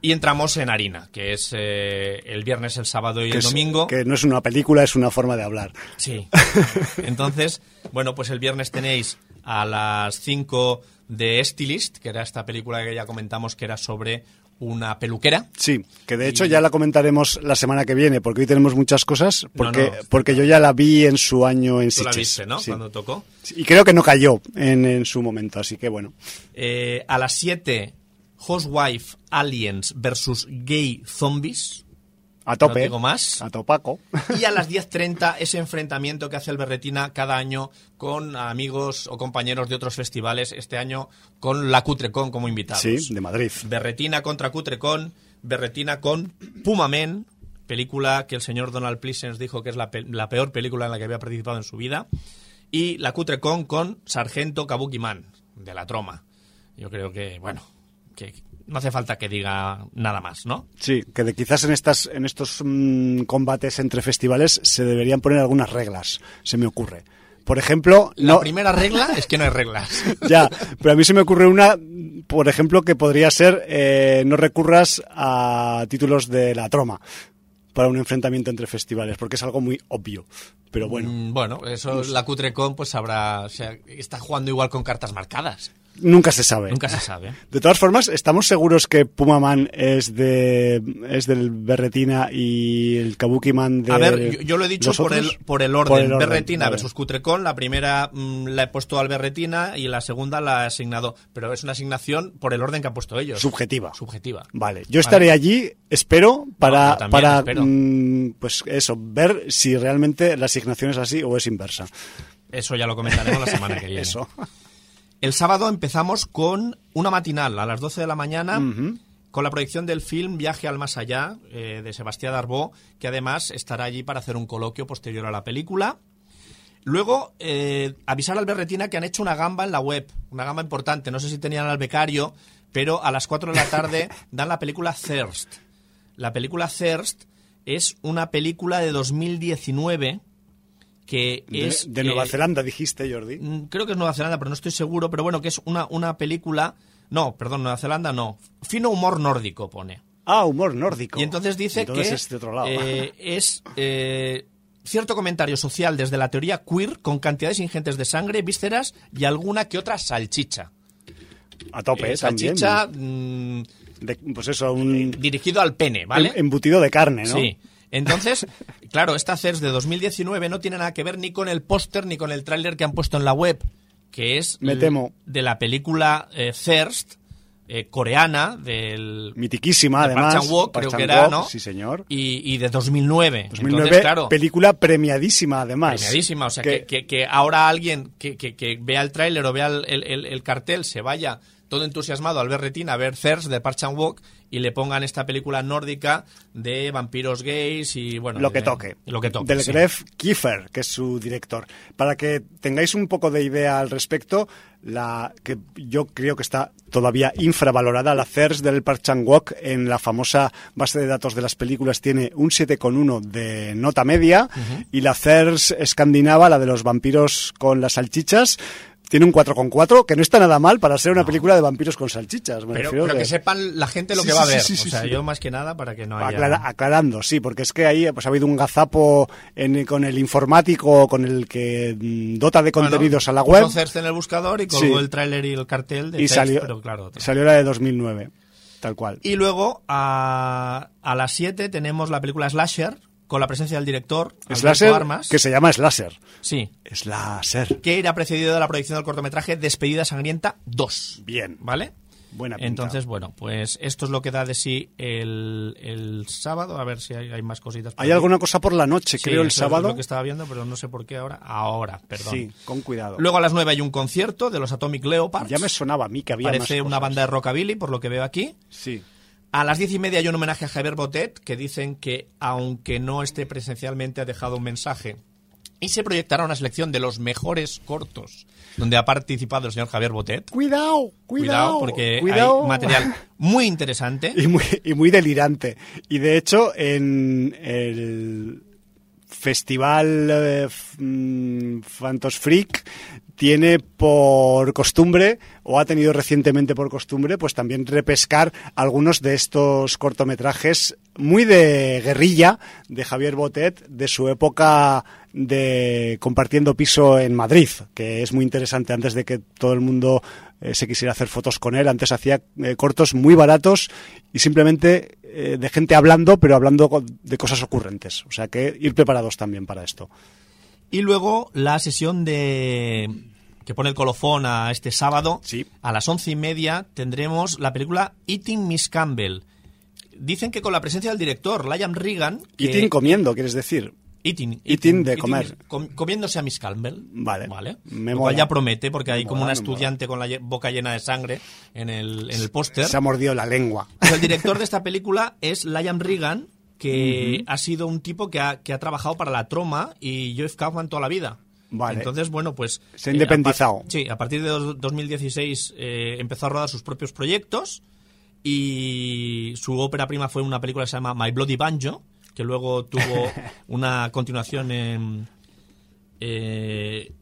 Y entramos en Harina, que es eh, el viernes, el sábado y que el es- domingo. que no es una película, es una forma de hablar. Sí. Entonces, bueno, pues el viernes tenéis a las 5 de Estilist, que era esta película que ya comentamos que era sobre una peluquera. Sí, que de hecho Y- ya la comentaremos la semana que viene, porque hoy tenemos muchas cosas, porque, no. porque yo ya la vi en su año en Tú la viste, ¿no? Sí. Cuando tocó. Y creo que no cayó en, en su momento, así que bueno. Eh, a las 7, Housewife Aliens versus Gay Zombies. A tope. No digo más. A topaco. Y a las 10.30 ese enfrentamiento que hace el Berretina cada año con amigos o compañeros de otros festivales, este año con la Cutrecon como invitados. Sí, de Madrid. Berretina contra Cutrecon, Berretina con Pumamen, película que el señor Donald Pleasence dijo que es la, pe- la peor película en la que había participado en su vida, y la Cutrecon con Sargento Kabuki Man, de la Troma. Yo creo que, bueno, que no hace falta que diga nada más, ¿no? Sí, que de, quizás en estas en estos mm, combates entre festivales se deberían poner algunas reglas, se me ocurre. Por ejemplo, La no, primera regla es que no hay reglas. ya, pero a mí se me ocurre una, por ejemplo, que podría ser eh, no recurras a títulos de la troma para un enfrentamiento entre festivales, porque es algo muy obvio. Pero bueno, Mm, Bueno, eso la Cutrecon pues habrá, o sea, está jugando igual con cartas marcadas. Nunca se sabe. Nunca se sabe. De todas formas, ¿estamos seguros que Pumaman es de es del Berretina y el Kabuki Man de A ver, yo, yo lo he dicho por el, por el orden. Por el Berretina vale. versus Cutrecon. La primera mm, la he puesto al Berretina y la segunda la he asignado. Pero es una asignación por el orden que han puesto ellos. Subjetiva. Subjetiva. Vale, yo estaré allí, espero, para, para espero. mm, pues eso, ver si realmente la asignación es así o es inversa. Eso ya lo comentaremos la semana que viene. Eso. El sábado empezamos con una matinal a las 12 de la mañana. Con la proyección del film Viaje al Más Allá eh, de Sebastián Darbó, que además estará allí para hacer un coloquio posterior a la película. Luego, eh, avisar al Berretina que han hecho una gamba en la web, una gamba importante. No sé si tenían al becario, pero a las 4 de la tarde dan la película Thirst. La película Thirst es una película de 2019 que es... de Nueva eh, Zelanda, dijiste, Jordi. Mm, Creo que es Nueva Zelanda, pero no estoy seguro. Pero bueno, que es una, una película. No, perdón, Nueva Zelanda no. Fino humor nórdico pone. Ah, humor nórdico. Y entonces dice Entonces que es de otro lado. eh, es eh, cierto comentario social desde la teoría queer con cantidades ingentes de sangre, vísceras y alguna que otra salchicha. A tope, Eh, también. salchicha mm, De- pues eso, un dirigido al pene, ¿vale? em- embutido de carne, ¿no? Sí. Entonces, claro, esta CERS de 2019 no tiene nada que ver ni con el póster ni con el tráiler que han puesto en la web, que es Me temo. de la película eh, Thirst, eh, coreana, del Mitiquísima, de además. Park creo que era, ¿no? Sí, señor. y, y de 2009. 2009, Entonces, claro, película premiadísima, además. premiadísima. O sea, Que- que, que- que ahora alguien que, que- que vea el tráiler o vea el- el cartel se vaya todo entusiasmado al ver Retina, a ver Thirst de Park Chan-wook y le pongan esta película nórdica de vampiros gays y bueno... lo que de- toque. Lo que toque, Del sí. Gref Kiefer, que es su director. Para que tengáis un poco de idea al respecto, la que yo creo que está todavía infravalorada, la CERS del Park Chan-wook en la famosa base de datos de las películas tiene un 7,1 de nota media y la CERS escandinava, la de los vampiros con las salchichas, tiene un 4,4, que no está nada mal para ser una película de vampiros con salchichas. Me Pero, pero que- que sepan la gente lo Sí, que sí, va a sí, ver. sí, sí, o sea, yo más que nada para que no haya... Aclara- aclarando, sí, porque es que ahí pues, ha habido un gazapo en- con el informático, con el que mm, dota de Bueno, contenidos a la puso web, Thirst en el buscador y colgó el tráiler y el cartel de y Thirst, salió, pero claro, salió la de 2009, tal cual. Y luego a, a las 7 tenemos la película Slasher con la presencia del director Slasher, Armas. que se llama Slasher. Sí, Slasher. que irá precedido de la proyección del cortometraje Despedida Sangrienta 2. Bien. ¿Vale? Buena pinta. Entonces, bueno, pues esto es lo que da de sí el, el sábado. A ver si hay, hay más cositas. por Hay aquí. alguna cosa por la noche, Sí, creo, el eso es sábado. lo que estaba viendo, pero no sé por qué ahora. Ahora, perdón. Sí, con cuidado. Luego a las 9 hay un concierto de los Atomic Leopards. ya me sonaba a mí que había Parece más una banda de rockabilly, por lo que veo aquí. Sí. A las diez y media hay un homenaje a Javier Botet, que dicen que, aunque no esté presencialmente, ha dejado un mensaje. Y se proyectará una selección de los mejores cortos, donde ha participado el señor Javier Botet. Cuidado, cuidado. porque cuidado. hay material muy interesante. y muy, y muy delirante. Y de hecho, en el festival eh, mm, Phantos Freak tiene por costumbre, o ha tenido recientemente por costumbre, pues también repescar algunos de estos cortometrajes muy de guerrilla de Javier Botet de su época de compartiendo piso en Madrid, que es muy interesante antes de que todo el mundo eh, se quisiera hacer fotos con él. Antes hacía eh, cortos muy baratos y simplemente eh, de gente hablando, pero hablando de cosas ocurrentes. O sea que ir preparados también para esto. Y luego la sesión de que pone el colofón a este sábado. Sí. A las once y media tendremos la película Eating Miss Campbell. Dicen que con la presencia del director, Liam Regan. que- Eating comiendo, quieres decir. Eating, Eating de comer. com- comiéndose a Miss Campbell. Vale. Vale. Me Lo cual mola. ya promete, porque hay Me como mola, una mola. estudiante con la boca llena de sangre en el, en el póster. Se ha mordido la lengua. Pues el director de esta película es Liam Regan, que ha sido un tipo que ha, que ha trabajado para la Troma y Joe Kaufman toda la vida. Vale. Entonces, bueno, pues... Se ha independizado. a sí, a partir de dos- 2016 eh, empezó a rodar sus propios proyectos y su ópera prima fue una película que se llama My Bloody Banjo, que luego tuvo una continuación en... eh,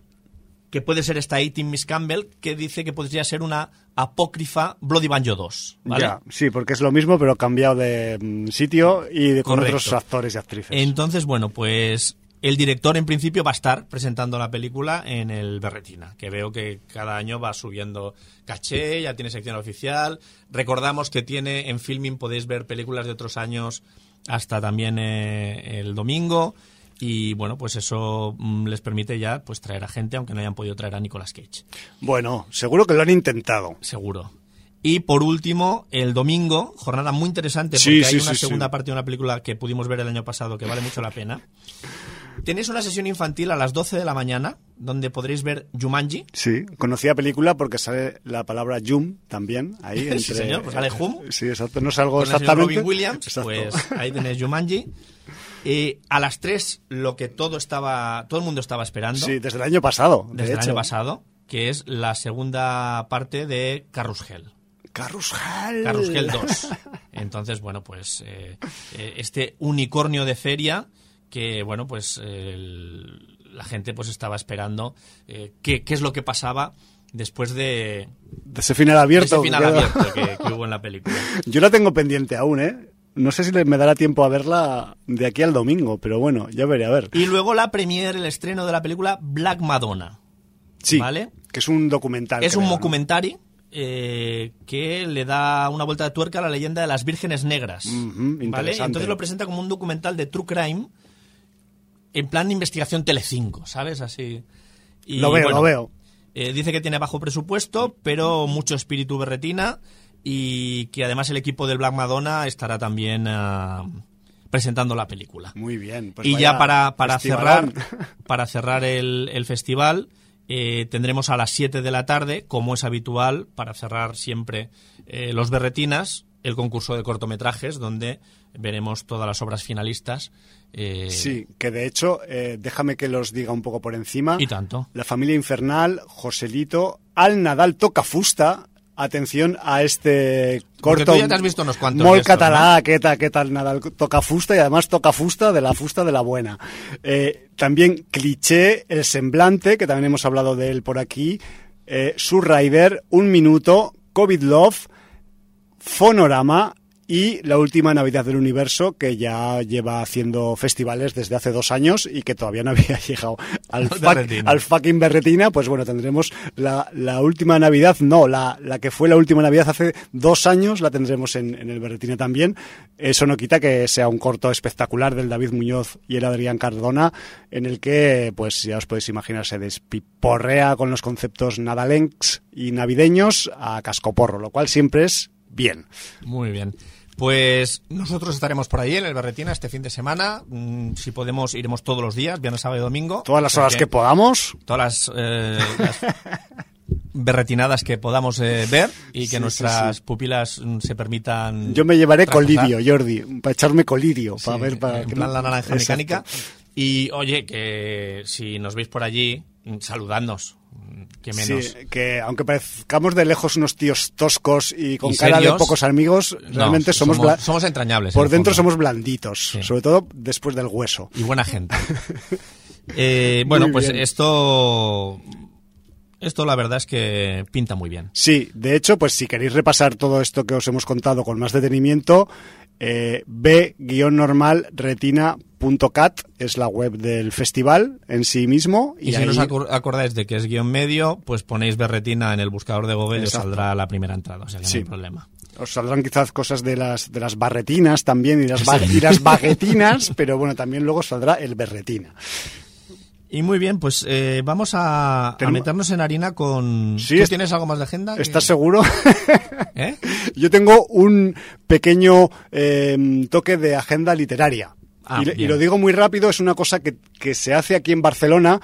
que puede ser esta 18 Miss Campbell, que dice que podría ser una apócrifa Bloody Banjo 2. ¿vale? Ya, sí, porque es lo mismo, pero cambiado de mm, sitio y de, con Correcto. otros actores y actrices. Entonces, bueno, pues el director en principio va a estar presentando la película en el Berretina, que veo que cada año va subiendo caché, ya tiene sección oficial. Recordamos que tiene en Filming, podéis ver películas de otros años hasta también eh, el domingo. Y bueno, pues eso mm, les permite ya pues traer a gente, aunque no hayan podido traer a Nicolas Cage. Bueno, seguro que lo han intentado. Seguro. Y por último, el domingo, jornada muy interesante porque Sí, hay una sí, segunda parte de una película que pudimos ver el año pasado que vale mucho la pena. Tenéis una sesión infantil a las 12 de la mañana donde podréis ver Jumanji. Sí, conocía película porque sale la palabra Jum también ahí. Sí, Entre, señor, pues sale Hum. Sí, exacto, no es algo Con el señor exactamente. Robin Williams, Exacto. pues ahí tenéis Jumanji. Y a las 3 lo que todo estaba todo el mundo estaba esperando Sí, desde el año pasado. de desde el año pasado, que es la segunda parte de Carrusel. Carrusel. Carrusel 2. Entonces, bueno, pues eh, eh, este unicornio de feria que, bueno, pues el- la gente pues estaba esperando eh, qué, qué es lo que pasaba después de, De ese final abierto. ese final que queda. abierto que, que hubo en la película. Yo la tengo pendiente aún, ¿eh? No sé si me dará tiempo a verla de aquí al domingo, pero bueno, ya veré, a ver. Y luego la premier, el estreno de la película Black Madonna. Sí, ¿Vale? que es un documental. Es un documentary eh, que le da una vuelta de tuerca a la leyenda de las vírgenes negras. ¿Vale? Entonces lo presenta como un documental de true crime en plan de investigación Telecinco, ¿sabes? Así. Y, Lo veo, bueno, lo veo. eh, dice que tiene bajo presupuesto, pero mucho espíritu berretina y que además el equipo del Black Madonna estará también ah, presentando la película. Muy bien. pues y ya para, para cerrar, para cerrar el, el festival, eh, tendremos a las 7 de la tarde, como es habitual, para cerrar siempre eh, los berretinas, el concurso de cortometrajes, donde veremos todas las obras finalistas. eh, Sí, que de hecho, eh, déjame que los diga un poco por encima. Y tanto. La familia infernal, Joselito, Al Nadal toca fusta. Atención a este Porque corto. tú ya te has visto unos cuantos estos, catalá, ¿qué tal, qué tal Nadal toca fusta y además toca fusta de la fusta de la buena. Eh, también cliché, el semblante, que también hemos hablado de él por aquí. Eh, Surrider, Un Minuto, COVID Love, Fonorama y la última Navidad del Universo, que ya lleva haciendo festivales desde hace dos años y que todavía no había llegado al, fuck- fucking Berretina. Pues bueno, tendremos la, la última Navidad, no, la, la que fue la última Navidad hace dos años, la tendremos en, en el Berretina también. Eso no quita que sea un corto espectacular del David Muñoz y el Adrián Cardona, en el que, pues ya os podéis imaginar, se despiporrea con los conceptos nadalencs y navideños a cascoporro, lo cual siempre es bien. Muy bien. Pues nosotros estaremos por ahí en el Berretina este fin de semana. Mm, Si podemos, iremos todos los días, viernes, sábado y domingo. Todas las horas que podamos. Todas las, eh, las berretinadas que podamos eh, ver y que Sí, nuestras sí. pupilas mm, se permitan. Yo me llevaré trasposar. colirio, Jordi, para echarme colirio, para ver para en que plan no- la naranja Exacto. mecánica. Y oye, que si nos veis por allí, mm, saludadnos. Que menos. Sí, que aunque parezcamos de lejos unos tíos toscos y con Y cara serios, de pocos amigos, no, realmente somos, somos, entrañables. por en dentro somos blanditos, Sí. sobre todo después del hueso. Y buena gente. Eh, bueno, pues esto. Esto la verdad es que pinta muy bien. Sí, de hecho, pues si queréis repasar todo esto que os hemos contado con más detenimiento, eh, b-normal-retina.cat es la web del festival en sí mismo. Y, si ahí- no os acor- acordáis de que es guion medio, pues ponéis berretina en el buscador de Google y os saldrá la primera entrada. O sea que Sí. no hay problema. Os saldrán quizás cosas de las, de las barretinas también y las, ba- y las baguetinas, pero bueno, también luego saldrá el berretina. Y muy bien, pues eh, vamos a, meternos en harina con... Sí, ¿Tú es- tienes algo más de agenda? ¿Estás seguro? ¿Eh? Yo tengo un pequeño eh, toque de agenda literaria. Ah, y, y lo digo muy rápido, es una cosa que, que se hace aquí en Barcelona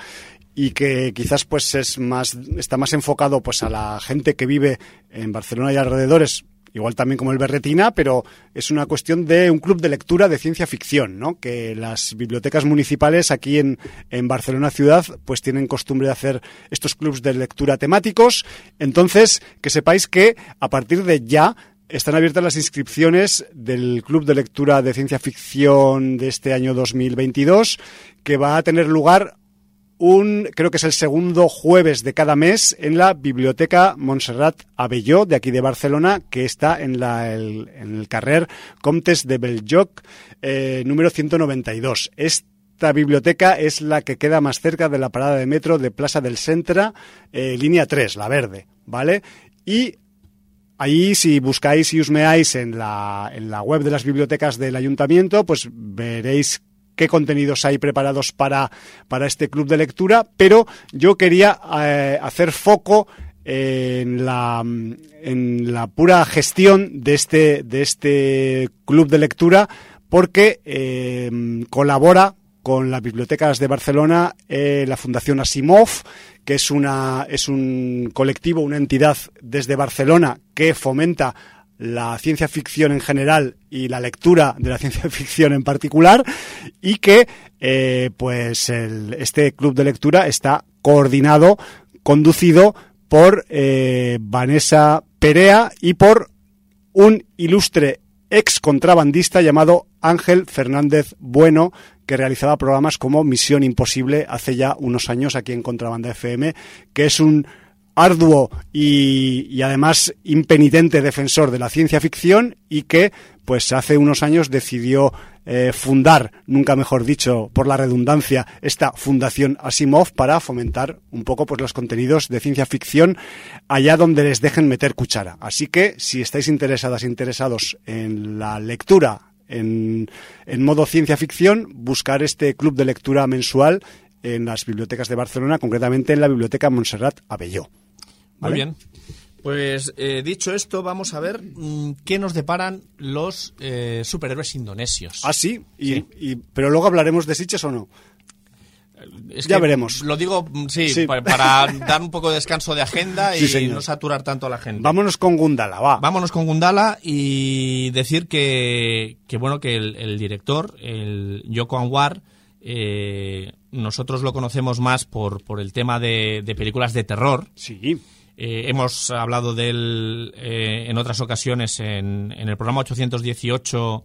y que quizás pues es más está más enfocado pues a la gente que vive en Barcelona y alrededores igual también como el Berretina, pero es una cuestión de un club de lectura de ciencia ficción, ¿no? Que las bibliotecas municipales aquí en, en Barcelona ciudad pues tienen costumbre de hacer estos clubs de lectura temáticos. Entonces, que sepáis que a partir de ya están abiertas las inscripciones del Club de Lectura de Ciencia Ficción de este año 2022, que va a tener lugar un, creo que es el segundo jueves de cada mes en la Biblioteca Montserrat Abelló de aquí de Barcelona, que está en, la, el, en el carrer Comtes de Beljoc, eh, número 192. Esta biblioteca es la que queda más cerca de la parada de metro de Plaza del Centra, eh, línea 3, la verde, ¿vale? Y Ahí, si buscáis y husmeáis en la, en la web de las bibliotecas del ayuntamiento, pues veréis qué contenidos hay preparados para, para este club de lectura, pero yo quería eh, hacer foco en la, en la pura gestión de este, de este club de lectura porque eh, colabora con las bibliotecas de Barcelona eh, la Fundación Asimov, que es, una, es un colectivo, una entidad desde Barcelona que fomenta la ciencia ficción en general y la lectura de la ciencia ficción en particular y que eh, pues este club de lectura está coordinado, conducido por eh, Vanessa Perea y por un ilustre ex contrabandista llamado Ángel Fernández Bueno, que realizaba programas como Misión Imposible hace ya unos años aquí en Contrabanda FM, que es un arduo y, y, además impenitente defensor de la ciencia ficción y que pues hace unos años decidió eh, fundar, nunca mejor dicho, por la redundancia, esta Fundación Asimov para fomentar un poco pues, los contenidos de ciencia ficción allá donde les dejen meter cuchara. Así que si estáis interesadas, interesados en la lectura en, en modo ciencia ficción, buscar este club de lectura mensual en las bibliotecas de Barcelona, concretamente en la Biblioteca Montserrat Abelló. Muy bien. Pues eh, dicho esto, vamos a ver mmm, qué nos deparan los eh, superhéroes indonesios. Ah, sí, y, ¿Sí? Y, pero luego hablaremos de Sitges o no. Es ya veremos. Lo digo, sí, sí. Para, para, dar un poco de descanso de agenda y sí, no saturar tanto a la gente. Vámonos con Gundala, va. Vámonos con Gundala y decir que, que bueno, que el, el director, el Yoko Anwar, eh, nosotros lo conocemos más por, por el tema de, de películas de terror. Sí. Eh, hemos hablado de él eh, en otras ocasiones en, en, el programa 818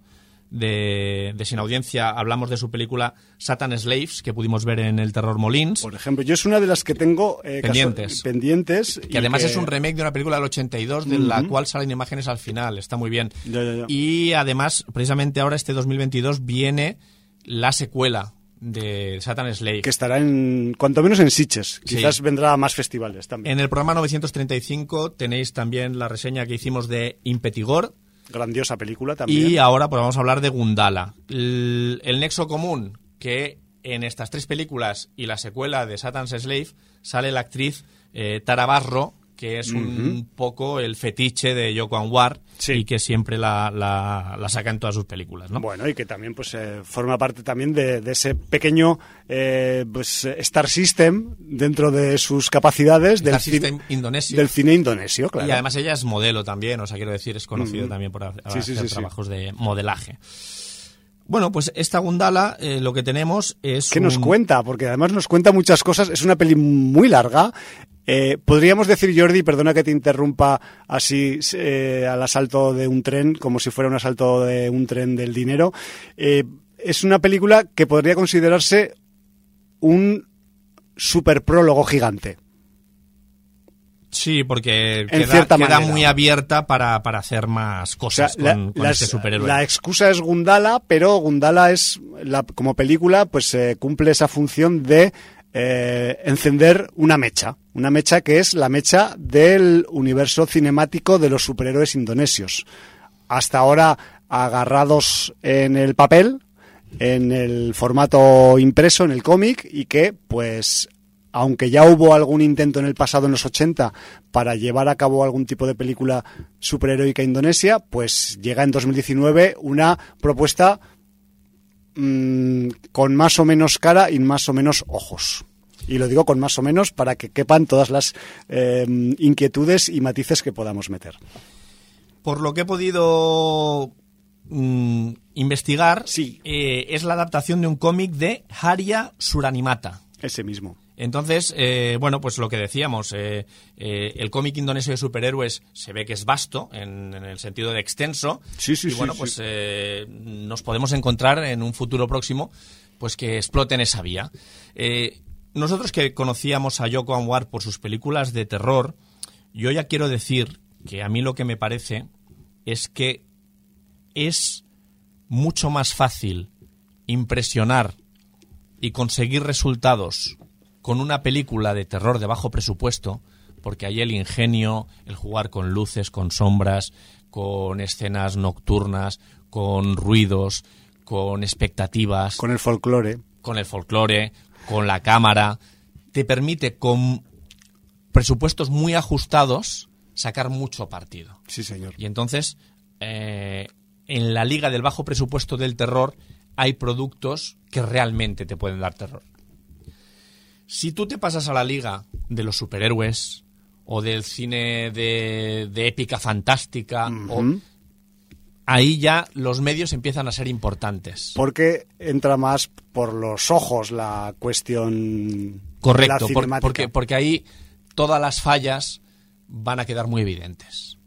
de, de, Sin Audiencia. Hablamos de su película Satan Slaves, que pudimos ver en el Terror Molins. Por ejemplo, yo es una de las que tengo eh, pendientes. pendientes que además que... es un remake de una película del 82, de uh -huh. la cual salen imágenes al final. Está muy bien. Ya, ya, ya. Y además, precisamente ahora, este 2022, viene la secuela de Satan Slave. Que estará en, cuanto menos en Sitges. Quizás sí. vendrá a más festivales también. En el programa 935 tenéis también la reseña que hicimos de Impetigor. Grandiosa película también. Y ahora pues vamos a hablar de Gundala. El, el nexo común que en estas tres películas y la secuela de Satan's Slave sale la actriz eh, Tara Barro, que es un uh -huh. poco el fetiche de Yoko Anwar sí. y que siempre la, la, la, saca en todas sus películas. ¿no? Bueno, y que también pues eh, forma parte también de, de ese pequeño eh, pues, Star System dentro de sus capacidades Star del, System indonesio. del cine indonesio, claro. Y además ella es modelo también, o sea, quiero decir, es conocido uh -huh. también por hacer, sí, sí, hacer trabajos de modelaje. Bueno, pues esta Gundala eh, lo que tenemos es. ¿Qué un... nos cuenta? Porque además nos cuenta muchas cosas. Es una peli muy larga. Eh, Podríamos decir, Jordi, perdona que te interrumpa así eh, al asalto de un tren, como si fuera un asalto de un tren del dinero. Eh, es una película que podría considerarse un super prólogo gigante. Sí, porque queda, queda muy abierta para, para, hacer más cosas o sea, con, la, con las, este superhéroe. La excusa es Gundala, pero Gundala es, la, como película, pues eh, cumple esa función de eh, encender una mecha. Una mecha que es la mecha del universo cinemático de los superhéroes indonesios. Hasta ahora agarrados en el papel, en el formato impreso, en el cómic, y que, pues, aunque ya hubo algún intento en el pasado, en los 80, para llevar a cabo algún tipo de película superheroica indonesia, pues llega en 2019 una propuesta mmm, con más o menos cara y más o menos ojos. Y lo digo con más o menos para que quepan todas las eh, inquietudes y matices que podamos meter. Por lo que he podido mmm, investigar, sí. eh, es la adaptación de un cómic de Haria Suranimata. Ese mismo. Entonces, eh, bueno, pues lo que decíamos, eh, eh, el cómic indonesio de superhéroes se ve que es vasto, en, en el sentido de extenso. Sí, sí, y bueno, sí, pues nos podemos encontrar en un futuro próximo pues que exploten esa vía. Nosotros que conocíamos a Yoko Anwar por sus películas de terror, yo ya quiero decir que a mí lo que me parece es que es mucho más fácil impresionar y conseguir resultados con una película de terror de bajo presupuesto, porque ahí el ingenio, el jugar con luces, con sombras, con escenas nocturnas, con ruidos, con expectativas. Con el folclore. Con el folclore, con la cámara, te permite con presupuestos muy ajustados sacar mucho partido. Sí, señor. Y entonces, eh, en la liga del bajo presupuesto del terror hay productos que realmente te pueden dar terror. Si tú te pasas a la liga de los superhéroes o del cine de, de épica fantástica, uh -huh. o, ahí ya los medios empiezan a ser importantes. Porque entra más por los ojos la cuestión. Correcto, por, porque, porque ahí todas las fallas van a quedar muy evidentes.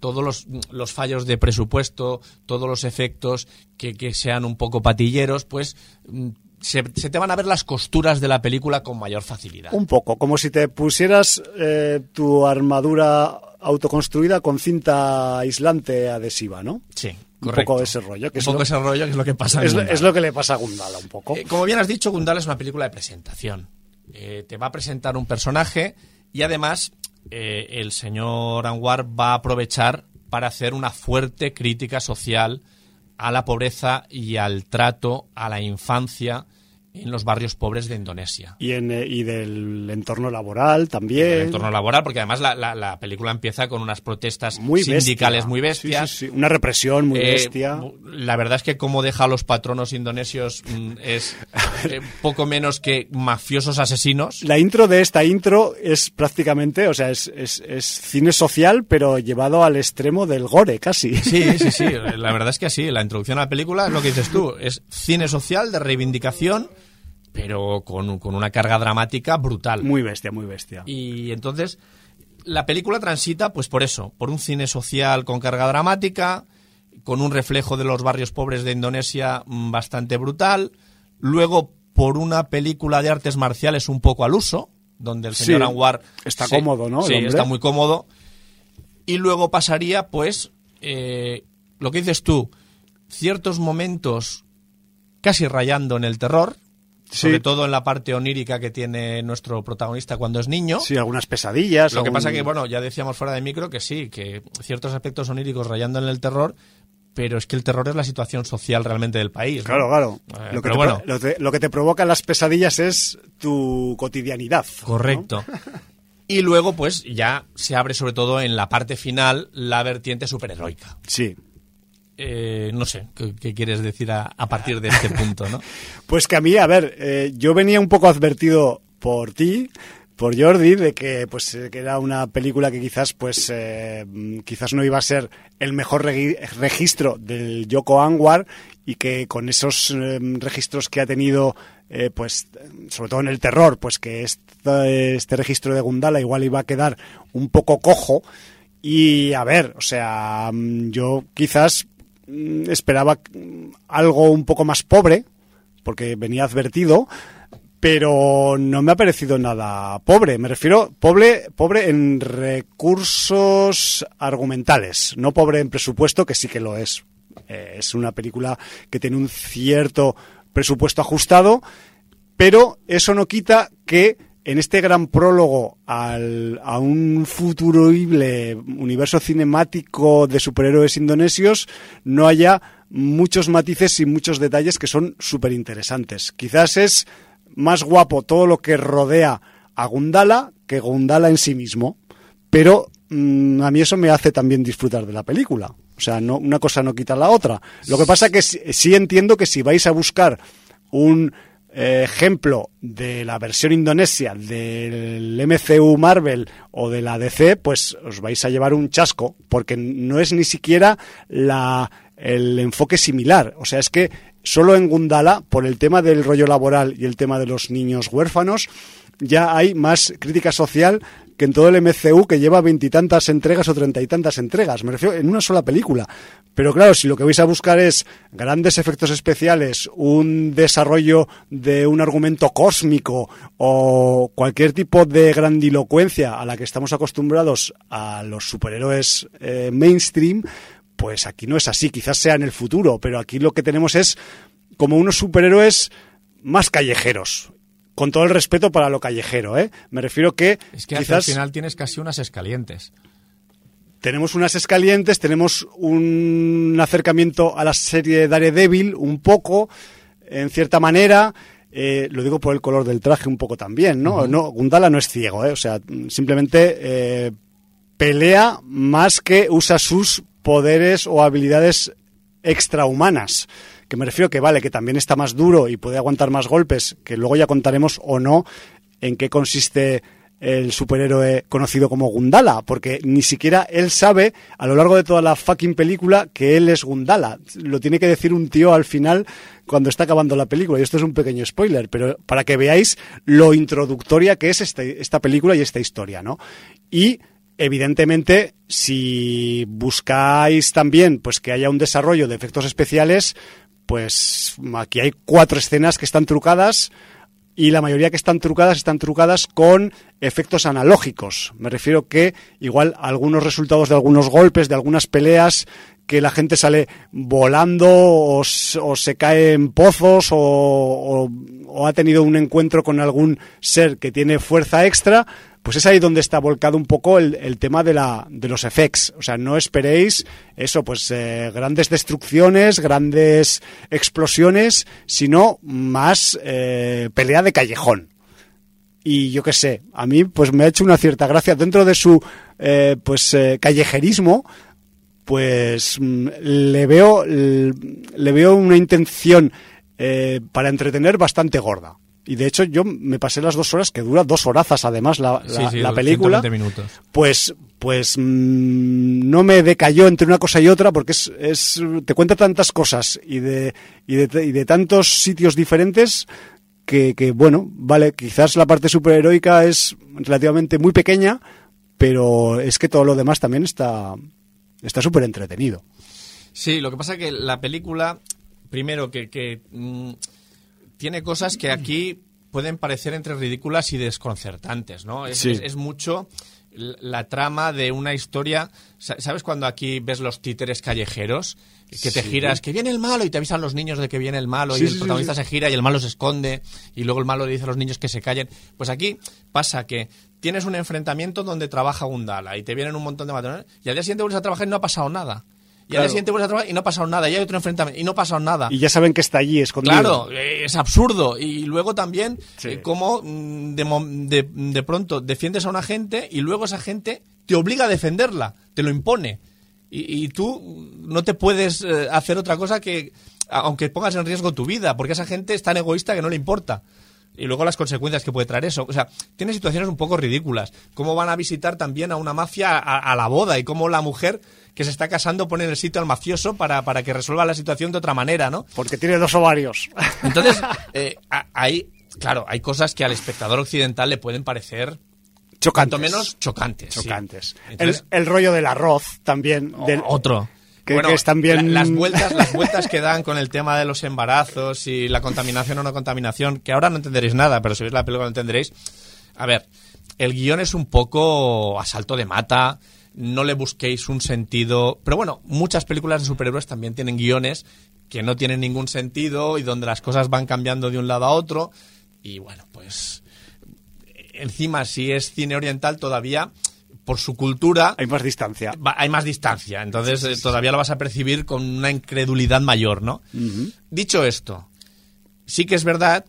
Todos los, los fallos de presupuesto, todos los efectos que, que sean un poco patilleros, pues mm, se, se te van a ver las costuras de la película con mayor facilidad. Un poco, como si te pusieras eh, tu armadura autoconstruida con cinta aislante adhesiva, ¿no? Sí, Un correcto. poco ese rollo. Que un es poco lo- ese rollo que es lo que pasa es, lo- Gundala. es lo que le pasa a Gundala un poco. Eh, como bien has dicho, Gundala es una película de presentación. Eh, te va a presentar un personaje y además eh, el señor Anwar va a aprovechar para hacer una fuerte crítica social a la pobreza y al trato a la infancia en los barrios pobres de Indonesia. Y, en, eh, y del entorno laboral también. En el entorno laboral, porque además la, la- la película empieza con unas protestas muy sindicales bestia. muy Sí, bestias. sí, sí. Una represión muy Eh, bestia. La verdad es que como deja a los patronos indonesios mm, es eh, poco menos que mafiosos asesinos. La intro de esta intro es prácticamente, o sea, es, es- es cine social, pero llevado al extremo del gore, casi. Sí, sí, sí. La verdad es que sí. La introducción a la película es lo que dices tú. Es cine social de reivindicación, pero con, con una carga dramática brutal. Muy bestia, muy bestia. Y entonces la película transita, pues por eso, por un cine social con carga dramática, con un reflejo de los barrios pobres de Indonesia mm, bastante brutal, luego por una película de artes marciales un poco al uso, donde el señor Sí, Anwar está se- cómodo, ¿no, Sí, está muy cómodo. Y luego pasaría, pues, eh, lo que dices tú, ciertos momentos casi rayando en el terror, Sí. sobre todo en la parte onírica que tiene nuestro protagonista cuando es niño. Sí, algunas pesadillas. Lo que pasa que, bueno, ya decíamos fuera de micro que sí, que ciertos aspectos oníricos rayando en el terror, pero es que el terror es la situación social realmente del país. ¿no? Claro, claro. Eh, lo, que te, bueno. lo, te- lo que te provocan las pesadillas es tu cotidianidad. ¿no? Correcto. Y luego, pues, ya se abre sobre todo en la parte final la vertiente superheroica. Sí. Eh, no sé, ¿qué, quieres decir a, partir de este punto, no? Pues que a mí, a ver, eh, yo venía un poco advertido por ti, por Jordi, de que pues eh, que era una película que quizás pues eh, quizás no iba a ser el mejor registro del Yoko Anwar y que con esos eh, registros que ha tenido pues sobre todo en el terror, pues que este, este registro de Gundala igual iba a quedar un poco cojo y a ver, o sea, yo quizás esperaba mm, algo un poco más pobre, porque venía advertido, pero no me ha parecido nada pobre. Me refiero pobre, pobre en recursos argumentales, no pobre en presupuesto, que sí que lo es. Eh, es una película que tiene un cierto presupuesto ajustado, pero eso no quita que en este gran prólogo al- a un futurible universo cinemático de superhéroes indonesios no haya muchos matices y muchos detalles que son súper interesantes. Quizás es más guapo todo lo que rodea a Gundala que Gundala en sí mismo, pero mm, a mí eso me hace también disfrutar de la película. O sea, no, una cosa no quita la otra. Lo que pasa que sí, entiendo que si vais a buscar un ejemplo de la versión indonesia del MCU Marvel o de la DC, pues os vais a llevar un chasco, porque no es ni siquiera la, el enfoque similar. O sea, es que solo en Gundala, por el tema del rollo laboral y el tema de los niños huérfanos, ya hay más crítica social que en todo el MCU que lleva veintitantas entregas o treinta y tantas entregas. Me refiero en una sola película. Pero claro, si lo que vais a buscar es grandes efectos especiales, un desarrollo de un argumento cósmico o cualquier tipo de grandilocuencia a la que estamos acostumbrados a los superhéroes eh, mainstream, pues aquí no es así. Quizás sea en el futuro, pero aquí lo que tenemos es como unos superhéroes más callejeros. Con todo el respeto para lo callejero, ¿eh? Me refiero que Es que quizás el final tienes casi unas escalientes. tenemos unas escalientes, tenemos un acercamiento a la serie de Daredevil un poco, en cierta manera. eh, lo digo por el color del traje un poco también, ¿no? no Gundala no es ciego, ¿eh? O sea, simplemente eh, pelea más que usa sus poderes o habilidades extrahumanas. Me refiero que vale, que también está más duro y puede aguantar más golpes, que luego ya contaremos o no en qué consiste el superhéroe conocido como Gundala, porque ni siquiera él sabe a lo largo de toda la fucking película que él es Gundala. Lo tiene que decir un tío al final cuando está acabando la película. Y esto es un pequeño spoiler, pero para que veáis lo introductoria que es este, esta película y esta historia, ¿no? Y evidentemente, si buscáis también pues que haya un desarrollo de efectos especiales, pues aquí hay cuatro escenas que están trucadas y la mayoría que están trucadas están trucadas con efectos analógicos. Me refiero que igual algunos resultados de algunos golpes, de algunas peleas, que la gente sale volando o, se cae en pozos o, o, ha tenido un encuentro con algún ser que tiene fuerza extra, pues es ahí donde está volcado un poco el, tema de, la, de los effects. O sea, no esperéis eso, pues eh, grandes destrucciones, grandes explosiones, sino más eh, pelea de callejón. Y yo qué sé, a mí pues me ha hecho una cierta gracia dentro de su eh, pues callejerismo, pues mm, le veo le veo una intención para entretener bastante gorda. Y de hecho yo me pasé las dos horas, que dura dos horazas además la, la, película. minutos. Pues, pues mm, no me decayó entre una cosa y otra porque es, es te cuenta tantas cosas y de, y de, y de tantos sitios diferentes que, que, bueno, vale, quizás la parte superheroica es relativamente muy pequeña, pero es que todo lo demás también está está súper entretenido. Sí, lo que pasa es que la película, primero que... que mm, tiene cosas que aquí pueden parecer entre ridículas y desconcertantes, ¿no? Es, mucho la trama de una historia. ¿Sabes cuando aquí ves los títeres callejeros? Que te giras, que viene el malo y te avisan los niños de que viene el malo y el protagonista se gira y el malo se esconde y luego el malo le dice a los niños que se callen. Pues aquí pasa que tienes un enfrentamiento donde trabaja Gundala y te vienen un montón de matones y al día siguiente vuelves a trabajar y no ha pasado nada. Y al día siguiente vuelves a trabajar y no ha pasado nada. Y hay otro enfrentamiento y no ha pasado nada. Y ya saben que está allí escondido. Claro, es absurdo. Y luego también, eh, cómo mm, de, de, pronto defiendes a una gente y luego esa gente te obliga a defenderla, te lo impone. Y, tú no te puedes eh, hacer otra cosa que, aunque pongas en riesgo tu vida, porque esa gente es tan egoísta que no le importa y luego las consecuencias que puede traer eso. O sea, tiene situaciones un poco ridículas. Cómo van a visitar también a una mafia a, la boda y cómo la mujer que se está casando pone en el sitio al mafioso para, para que resuelva la situación de otra manera, ¿no? Porque tiene dos ovarios. Entonces, eh, hay, claro, hay cosas que al espectador occidental le pueden parecer chocantes. menos chocantes. Chocantes. el, rollo del arroz también. Del, otro. Que, es también... las, vueltas, las vueltas que dan con el tema de los embarazos y la contaminación o no contaminación, que ahora no entenderéis nada, pero si veis la película lo entenderéis. A ver, el guion es un poco asalto de mata, no le busquéis un sentido. Pero bueno, muchas películas de superhéroes también tienen guiones que no tienen ningún sentido y donde las cosas van cambiando de un lado a otro. Y bueno, pues encima si es cine oriental todavía por su cultura hay más distancia. hay más distancia. Entonces eh, todavía lo vas a percibir con una incredulidad mayor no dicho esto sí que es verdad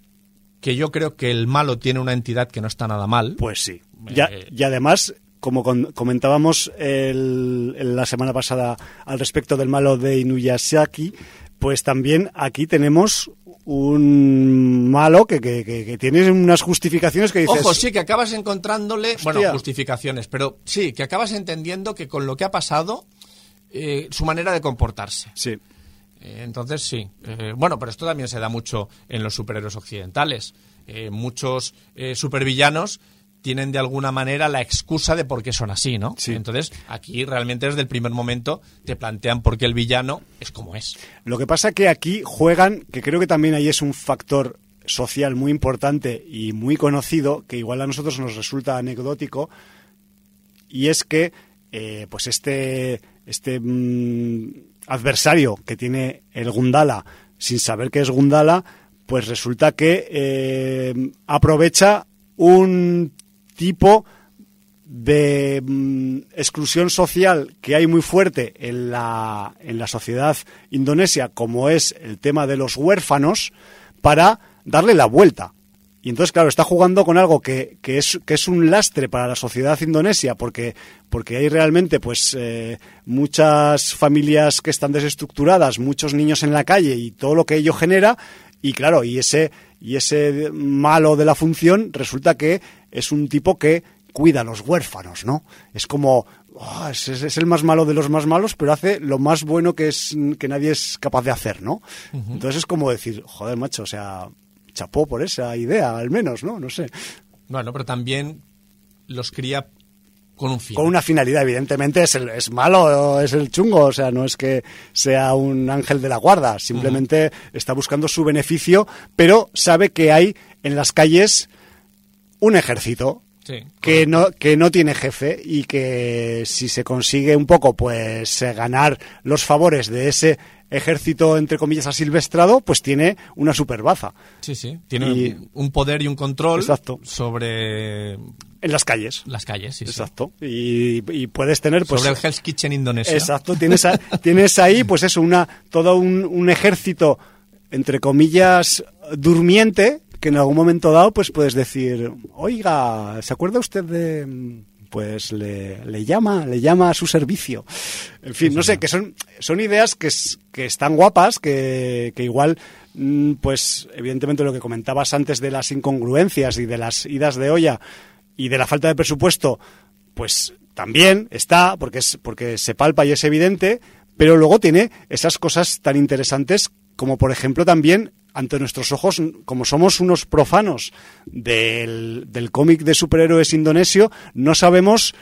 que yo creo que el malo tiene una entidad que no está nada mal. Pues sí. Eh, y además como comentábamos la semana pasada al respecto del malo de Inuyasaki, pues también aquí tenemos un malo que, que, tiene unas justificaciones que dices... Ojo, sí, que acabas encontrándole... Bueno, justificaciones, pero sí, que acabas entendiendo que con lo que ha pasado, eh, su manera de comportarse. Sí. Eh, entonces, sí. Eh, bueno, pero esto también se da mucho en los superhéroes occidentales. muchos supervillanos tienen de alguna manera la excusa de por qué son así, ¿no? Sí. Entonces, aquí realmente desde el primer momento te plantean por qué el villano es como es. Lo que pasa que aquí juegan, que creo que también ahí es un factor social muy importante y muy conocido, que igual a nosotros nos resulta anecdótico, y es que eh, pues este, este mm, adversario que tiene el Gundala, sin saber que es Gundala, pues resulta que eh, aprovecha un tipo de mm, exclusión social que hay muy fuerte en la, en la sociedad indonesia, como es el tema de los huérfanos, para darle la vuelta. Y entonces, claro, está jugando con algo que, que, es, que es un lastre para la sociedad indonesia, porque, porque hay realmente pues eh, muchas familias que están desestructuradas, muchos niños en la calle y todo lo que ello genera, y claro, y ese, y ese malo de la función resulta que es un tipo que, cuida a los huérfanos, ¿no? Es como, ah, es, el más malo de los más malos, pero hace lo más bueno que, es, que nadie es capaz de hacer, ¿no? Entonces es como decir, joder, macho, o sea, chapó por esa idea, al menos, ¿no? No sé. Bueno, pero también los cría con un fin. Con una finalidad, evidentemente, es, el, es malo, es el chungo, o sea, no es que sea un ángel de la guarda, simplemente está buscando su beneficio, pero sabe que hay en las calles un ejército Sí, que no, que no tiene jefe y que si se consigue un poco pues eh, ganar los favores de ese ejército entre comillas asilvestrado, pues tiene una superbaza Sí, sí. Tiene Y- un- poder y un control Exacto. sobre en las calles. las calles. Sí, sí. Exacto. Y, y puedes tener pues sobre el Hell's Kitchen indonesio. Exacto, tienes, a- tienes ahí, pues eso, una, todo un, un ejército, entre comillas, durmiente, que en algún momento dado, pues puedes decir, oiga, ¿se acuerda usted de...? Pues le, le llama, le llama a su servicio. En fin, no sé, que son, son ideas que, que están guapas, que, que igual, mm, pues evidentemente lo que comentabas antes de las incongruencias y de las idas de olla y de la falta de presupuesto, pues también está, porque, es, porque se palpa y es evidente, pero luego tiene esas cosas tan interesantes como, por ejemplo, también ante nuestros ojos, como somos unos profanos del, del cómic de superhéroes indonesio, no sabemos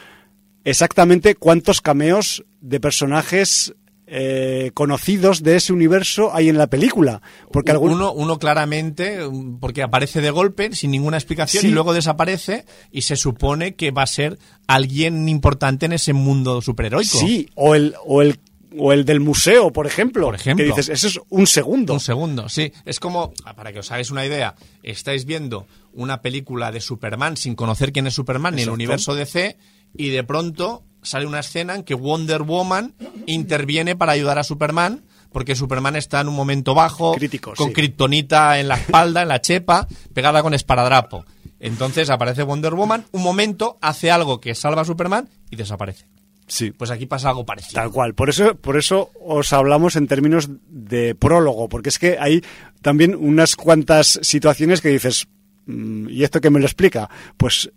exactamente cuántos cameos de personajes eh, conocidos de ese universo hay en la película. Porque algún- uno, uno claramente, um, porque aparece de golpe, sin ninguna explicación, Sí. y luego desaparece, y se supone que va a ser alguien importante en ese mundo superheroico. Sí, o el, o el, o el del museo, por ejemplo. Por ejemplo. Que dices, eso es un segundo. Un segundo, sí. Es como, para que os hagáis una idea, estáis viendo una película de Superman sin conocer quién es Superman ni el universo DC y de pronto sale una escena en que Wonder Woman interviene para ayudar a Superman porque Superman está en un momento bajo, Crítico, con sí. kriptonita en la espalda, en la chepa, pegada con esparadrapo. Entonces aparece Wonder Woman, un momento, hace algo que salva a Superman y desaparece. Sí. Pues aquí pasa algo parecido. Tal cual. Por eso, por eso os hablamos en términos de prólogo, porque es que hay también unas cuantas situaciones que dices, mm, ¿y esto qué me lo explica? Pues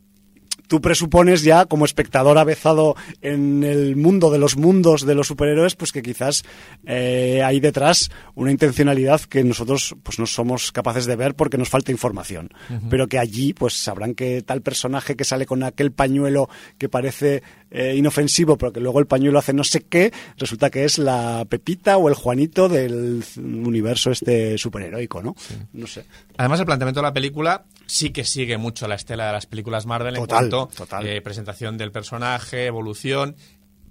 tú presupones ya, como espectador avezado en el mundo de los mundos de los superhéroes, pues que quizás eh, hay detrás una intencionalidad que nosotros pues no somos capaces de ver porque nos falta información. Pero que allí pues sabrán que tal personaje que sale con aquel pañuelo que parece eh, inofensivo, pero que luego el pañuelo hace no sé qué, resulta que es la Pepita o el Juanito del universo este superheroico, ¿no? No sé. Además, el planteamiento de la película sí que sigue mucho la estela de las películas Marvel Total, en cuanto total. eh, presentación del personaje, evolución,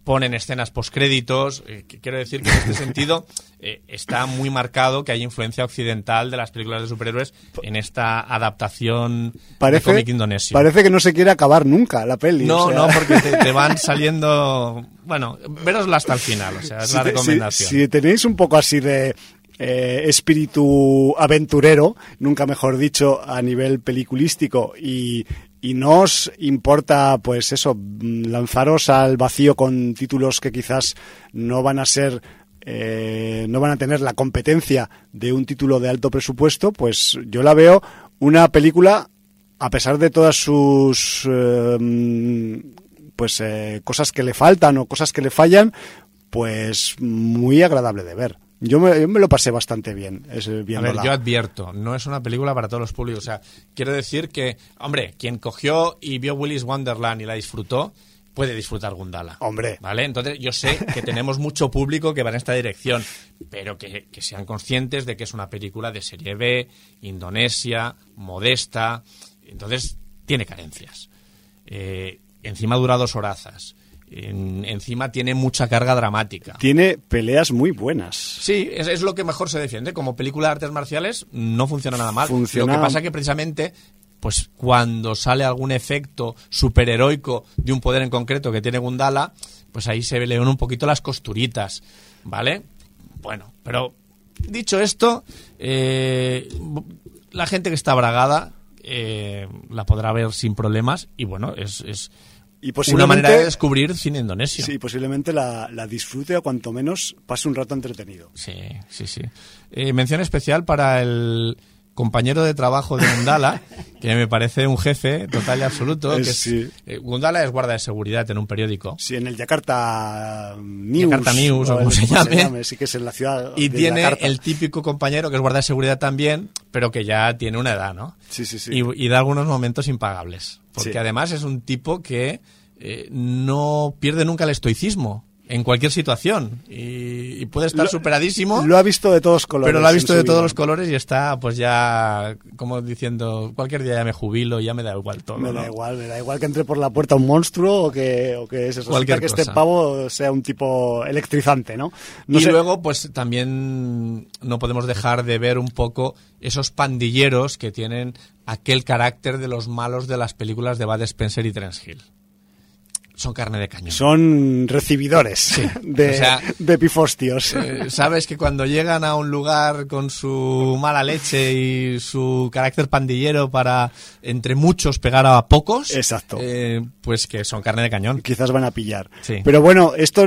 ponen escenas postcréditos. eh, que quiero decir que en este sentido eh, está muy marcado que hay influencia occidental de las películas de superhéroes en esta adaptación de Parece, cómic indonesio. parece que no se quiere acabar nunca la peli. no, o sea. no, porque te, te van saliendo. Bueno, verosla hasta el final, o sea, es si la te- si- recomendación. Si, tenéis un poco así de eh, espíritu aventurero, nunca mejor dicho, a nivel peliculístico y, y no os importa, pues eso, mm, lanzaros al vacío con títulos que quizás no van a ser eh, no van a tener la competencia de un título de alto presupuesto, pues yo la veo una película a pesar de todas sus eh, mm, pues eh, cosas que le faltan o cosas que le fallan, pues muy agradable de ver. Yo me, yo me lo pasé bastante bien es, A ver, viéndola. yo advierto, no es una película para todos los públicos. O sea, quiero decir que, hombre, quien cogió y vio Willy's Wonderland y la disfrutó, puede disfrutar Gundala. Hombre. ¿Vale? Entonces, yo sé que tenemos mucho público que va en esta dirección, pero que, que sean conscientes de que es una película de serie B, Indonesia, modesta. Entonces, tiene carencias. Eh, encima dura dos horazas. En- encima tiene mucha carga dramática. Tiene peleas muy buenas. Sí, es, es lo que mejor se defiende. Como película de artes marciales no funciona nada mal. Funciona- Lo que pasa que precisamente, pues cuando sale algún efecto superheroico de un poder en concreto que tiene Gundala, pues ahí se leon un poquito las costuritas, ¿vale? Bueno, pero dicho esto, eh, la gente que está bragada eh, la podrá ver sin problemas y bueno, es, es Y una manera de descubrir cine indonesio. sí, posiblemente la, la disfrute o cuanto menos pase un rato entretenido. Sí, sí, sí. Eh, mención especial para el, compañero de trabajo de Gundala, que me parece un jefe total y absoluto. Que es, Sí. eh, Gundala es guarda de seguridad en un periódico. Sí, en el Jakarta News. Jakarta News, o como el- se llame. Sí, que es en la ciudad. Y de tiene el típico compañero que es guarda de seguridad también, pero que ya tiene una edad, ¿no? Sí, sí, sí. Y, y da algunos momentos impagables. Porque Sí. además es un tipo que eh, no pierde nunca el estoicismo en cualquier situación. Y, y puede estar Lo- superadísimo. Lo ha visto de todos colores. Pero lo ha visto de todos los colores y está pues ya como diciendo, cualquier día ya me jubilo, ya me da igual todo. Me ¿no? da igual, me da igual que entre por la puerta un monstruo o que, o que se Cualquier que este pavo sea un tipo electrizante, ¿no? No y sé- luego, pues también no podemos dejar de ver un poco esos pandilleros que tienen aquel carácter de los malos de las películas de Bud Spencer y Terence Hill. Son carne de cañón. son recibidores de, o sea, de pifostios. Eh, Sabes que cuando llegan a un lugar con su mala leche y su carácter pandillero para entre muchos pegar a pocos, Exacto. eh, pues que son carne de cañón. Quizás van a pillar. Sí. Pero bueno, esto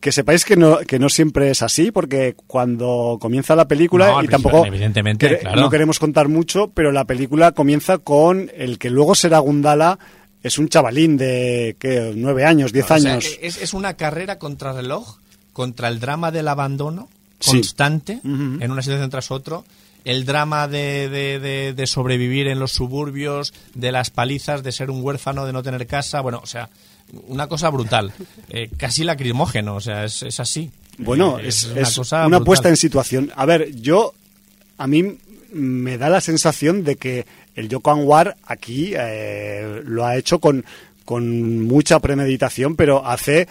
que sepáis que no, que no siempre es así, porque cuando comienza la película, No, y tampoco evidentemente, claro. no queremos contar mucho, pero la película comienza con el que luego será Gundala, es un chavalín de ¿qué? nueve años, diez O sea, años. es, es una carrera contra reloj, contra el drama del abandono Sí. constante en una situación tras otro, el drama de, de- de- de sobrevivir en los suburbios, de las palizas, de ser un huérfano, de no tener casa, bueno, o sea, una cosa brutal, Eh, casi lacrimógeno, o sea, es, es así. Bueno, Eh, es, una es cosa una puesta en situación. A ver, yo, a mí me da la sensación de que el Yoko Anwar aquí eh, lo ha hecho con, con mucha premeditación, pero hace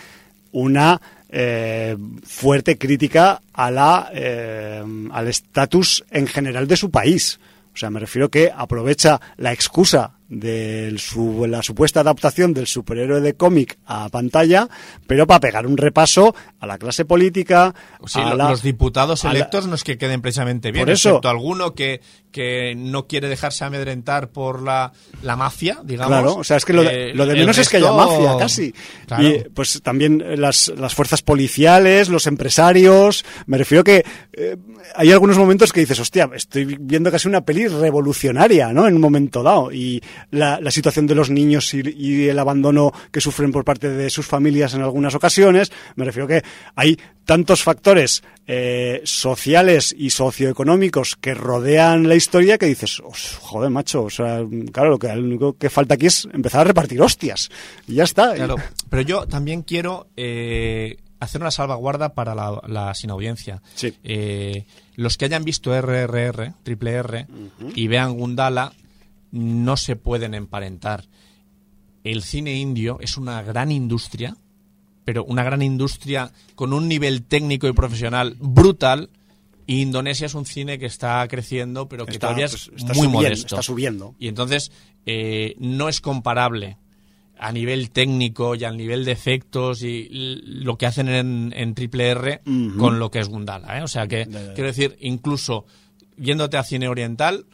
una eh, fuerte crítica a la, eh, al estatus en general de su país. O sea, me refiero que aprovecha la excusa de su, la supuesta adaptación del superhéroe de cómic a pantalla, pero para pegar un repaso a la clase política, Sí, a la- los diputados la- electos no es que queden precisamente bien, Por eso- excepto alguno que, que no quiere dejarse amedrentar por la, la mafia, digamos. Claro, o sea, es que lo de, Eh, lo de el menos es que haya mafia, casi. Claro. Y pues también eh, las, las fuerzas policiales, los empresarios. Me refiero que eh, hay algunos momentos que dices, hostia, estoy viendo casi una peli revolucionaria, ¿no? En un momento dado. Y la, la situación de los niños y, y el abandono que sufren por parte de sus familias en algunas ocasiones. Me refiero que hay tantos factores eh, sociales y socioeconómicos que rodean la historia que dices, "Os- joder, macho, o sea, claro, lo que, lo único que falta aquí es empezar a repartir hostias. Y ya está. Claro, pero yo también quiero eh, hacer una salvaguarda para la, la sin audiencia. Sí. Eh, los que hayan visto RRR, Triple R, y vean Gundala, no se pueden emparentar. El cine indio es una gran industria, pero una gran industria con un nivel técnico y profesional brutal. Y Indonesia es un cine que está creciendo, pero que Está, todavía pues, es está muy subiendo, modesto. está subiendo. Y entonces eh, no es comparable a nivel técnico y al nivel de efectos y lo que hacen en, en Triple R con lo que es Gundala. ¿eh? O sea que, quiero decir, incluso yéndote a cine oriental,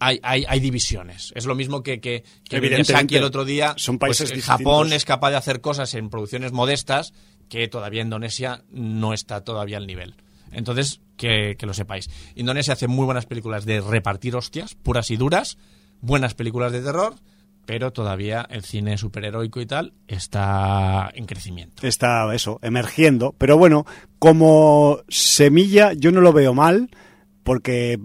hay, hay, hay divisiones. Es lo mismo que, que, que Evidentemente. El otro día. Son pues, países eh, Japón es capaz de hacer cosas en producciones modestas que todavía Indonesia no está todavía al nivel. Entonces, que, que lo sepáis. Indonesia hace muy buenas películas de repartir hostias, puras y duras, buenas películas de terror, pero todavía el cine superheroico y tal está en crecimiento. Está eso, emergiendo. Pero bueno, como semilla yo no lo veo mal, porque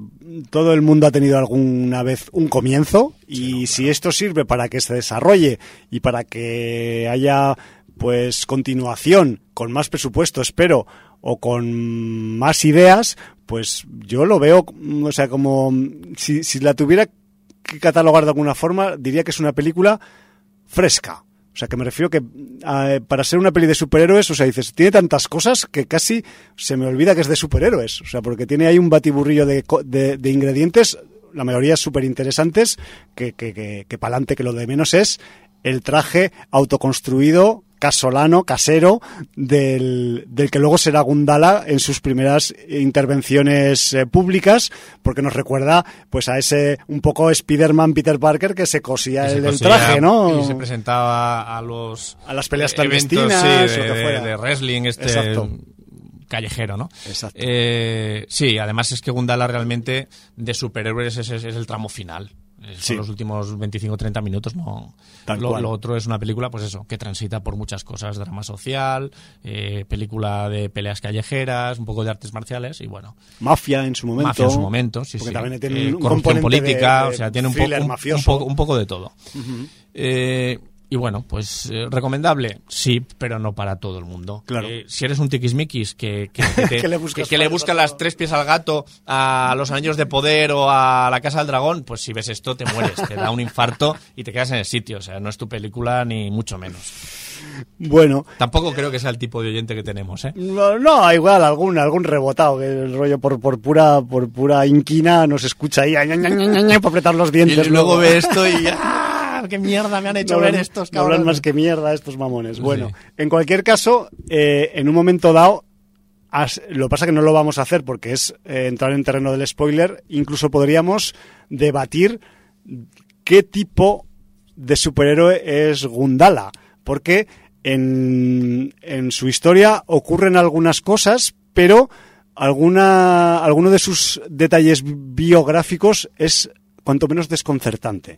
todo el mundo ha tenido alguna vez un comienzo y si esto sirve para que se desarrolle y para que haya pues continuación con más presupuesto, espero, o con más ideas, pues yo lo veo, o sea, como si, si la tuviera que catalogar de alguna forma, diría que es una película fresca. O sea, que me refiero que eh, para ser una peli de superhéroes, o sea, dices, tiene tantas cosas que casi se me olvida que es de superhéroes. O sea, porque tiene ahí un batiburrillo de, de, de ingredientes, la mayoría súper interesantes, que, que, que, que pa'lante, que lo de menos es el traje autoconstruido, casolano, casero, del, del que luego será Gundala en sus primeras intervenciones eh, públicas, porque nos recuerda pues a ese un poco Spider-Man Peter Parker que se cosía Que se el, traje, ¿no? Y se presentaba a los A las peleas eventos, clandestinas, sí, lo de, que fuera. de wrestling, este Exacto. callejero, ¿no? Exacto. Eh, sí, además es que Gundala realmente de superhéroes es, es- es el tramo final. Eh, Son Sí. los últimos 25-30 minutos, no. Tal Lo, cual. lo otro es una película, pues eso, que transita por muchas cosas, drama social, eh, película de peleas callejeras, un poco de artes marciales y bueno, Mafia en su momento. mafia en su momento, sí, porque sí. también tiene Eh, un- corrupción política, de- de o sea, tiene un, poco, un, poco, un poco de todo. Eh, y bueno, pues eh, recomendable, sí, pero no para todo el mundo. Claro. Eh, si eres un tiquismiquis que, que, que te- Que le que- le busca las tres pies al gato a los anillos de poder o a la casa del dragón, pues si ves esto te mueres, te da un infarto y te quedas en el sitio. O sea, no es tu película ni mucho menos. Bueno, Tampoco creo que sea el tipo de oyente que tenemos, ¿eh? no, no, igual algún algún rebotado que el rollo por, por pura por pura inquina nos escucha ahí para apretar los Y dientes. luego ve esto y ¡ah! ¡Qué mierda me han hecho No ver estos no hablan cabrones! más que mierda estos mamones. Bueno, Sí. en cualquier caso, eh, en un momento dado, as- lo que pasa que no lo vamos a hacer porque es eh, entrar en terreno del spoiler. Incluso podríamos debatir qué tipo de superhéroe es Gundala, porque en, en su historia ocurren algunas cosas, pero alguna, alguno de sus detalles biográficos es cuanto menos desconcertante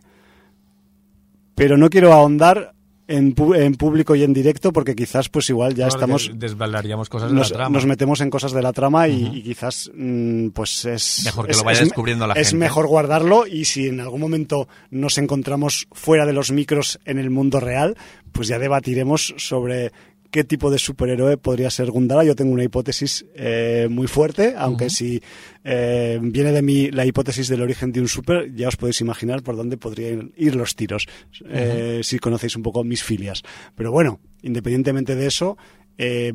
pero no quiero ahondar en, pu- en público y en directo porque quizás pues igual ya estamos des- desvelaríamos cosas de nos, la trama. nos metemos en cosas de la trama y, y quizás mm, pues es Mejor que es- lo vaya es descubriendo la es gente. mejor guardarlo y si en algún momento nos encontramos fuera de los micros en el mundo real pues ya debatiremos sobre qué tipo de superhéroe podría ser Gundala. Yo tengo una hipótesis eh, muy fuerte, aunque si eh, viene de mí la hipótesis del origen de un super, ya os podéis imaginar por dónde podrían ir los tiros, eh, si conocéis un poco mis filias. Pero bueno, independientemente de eso, eh,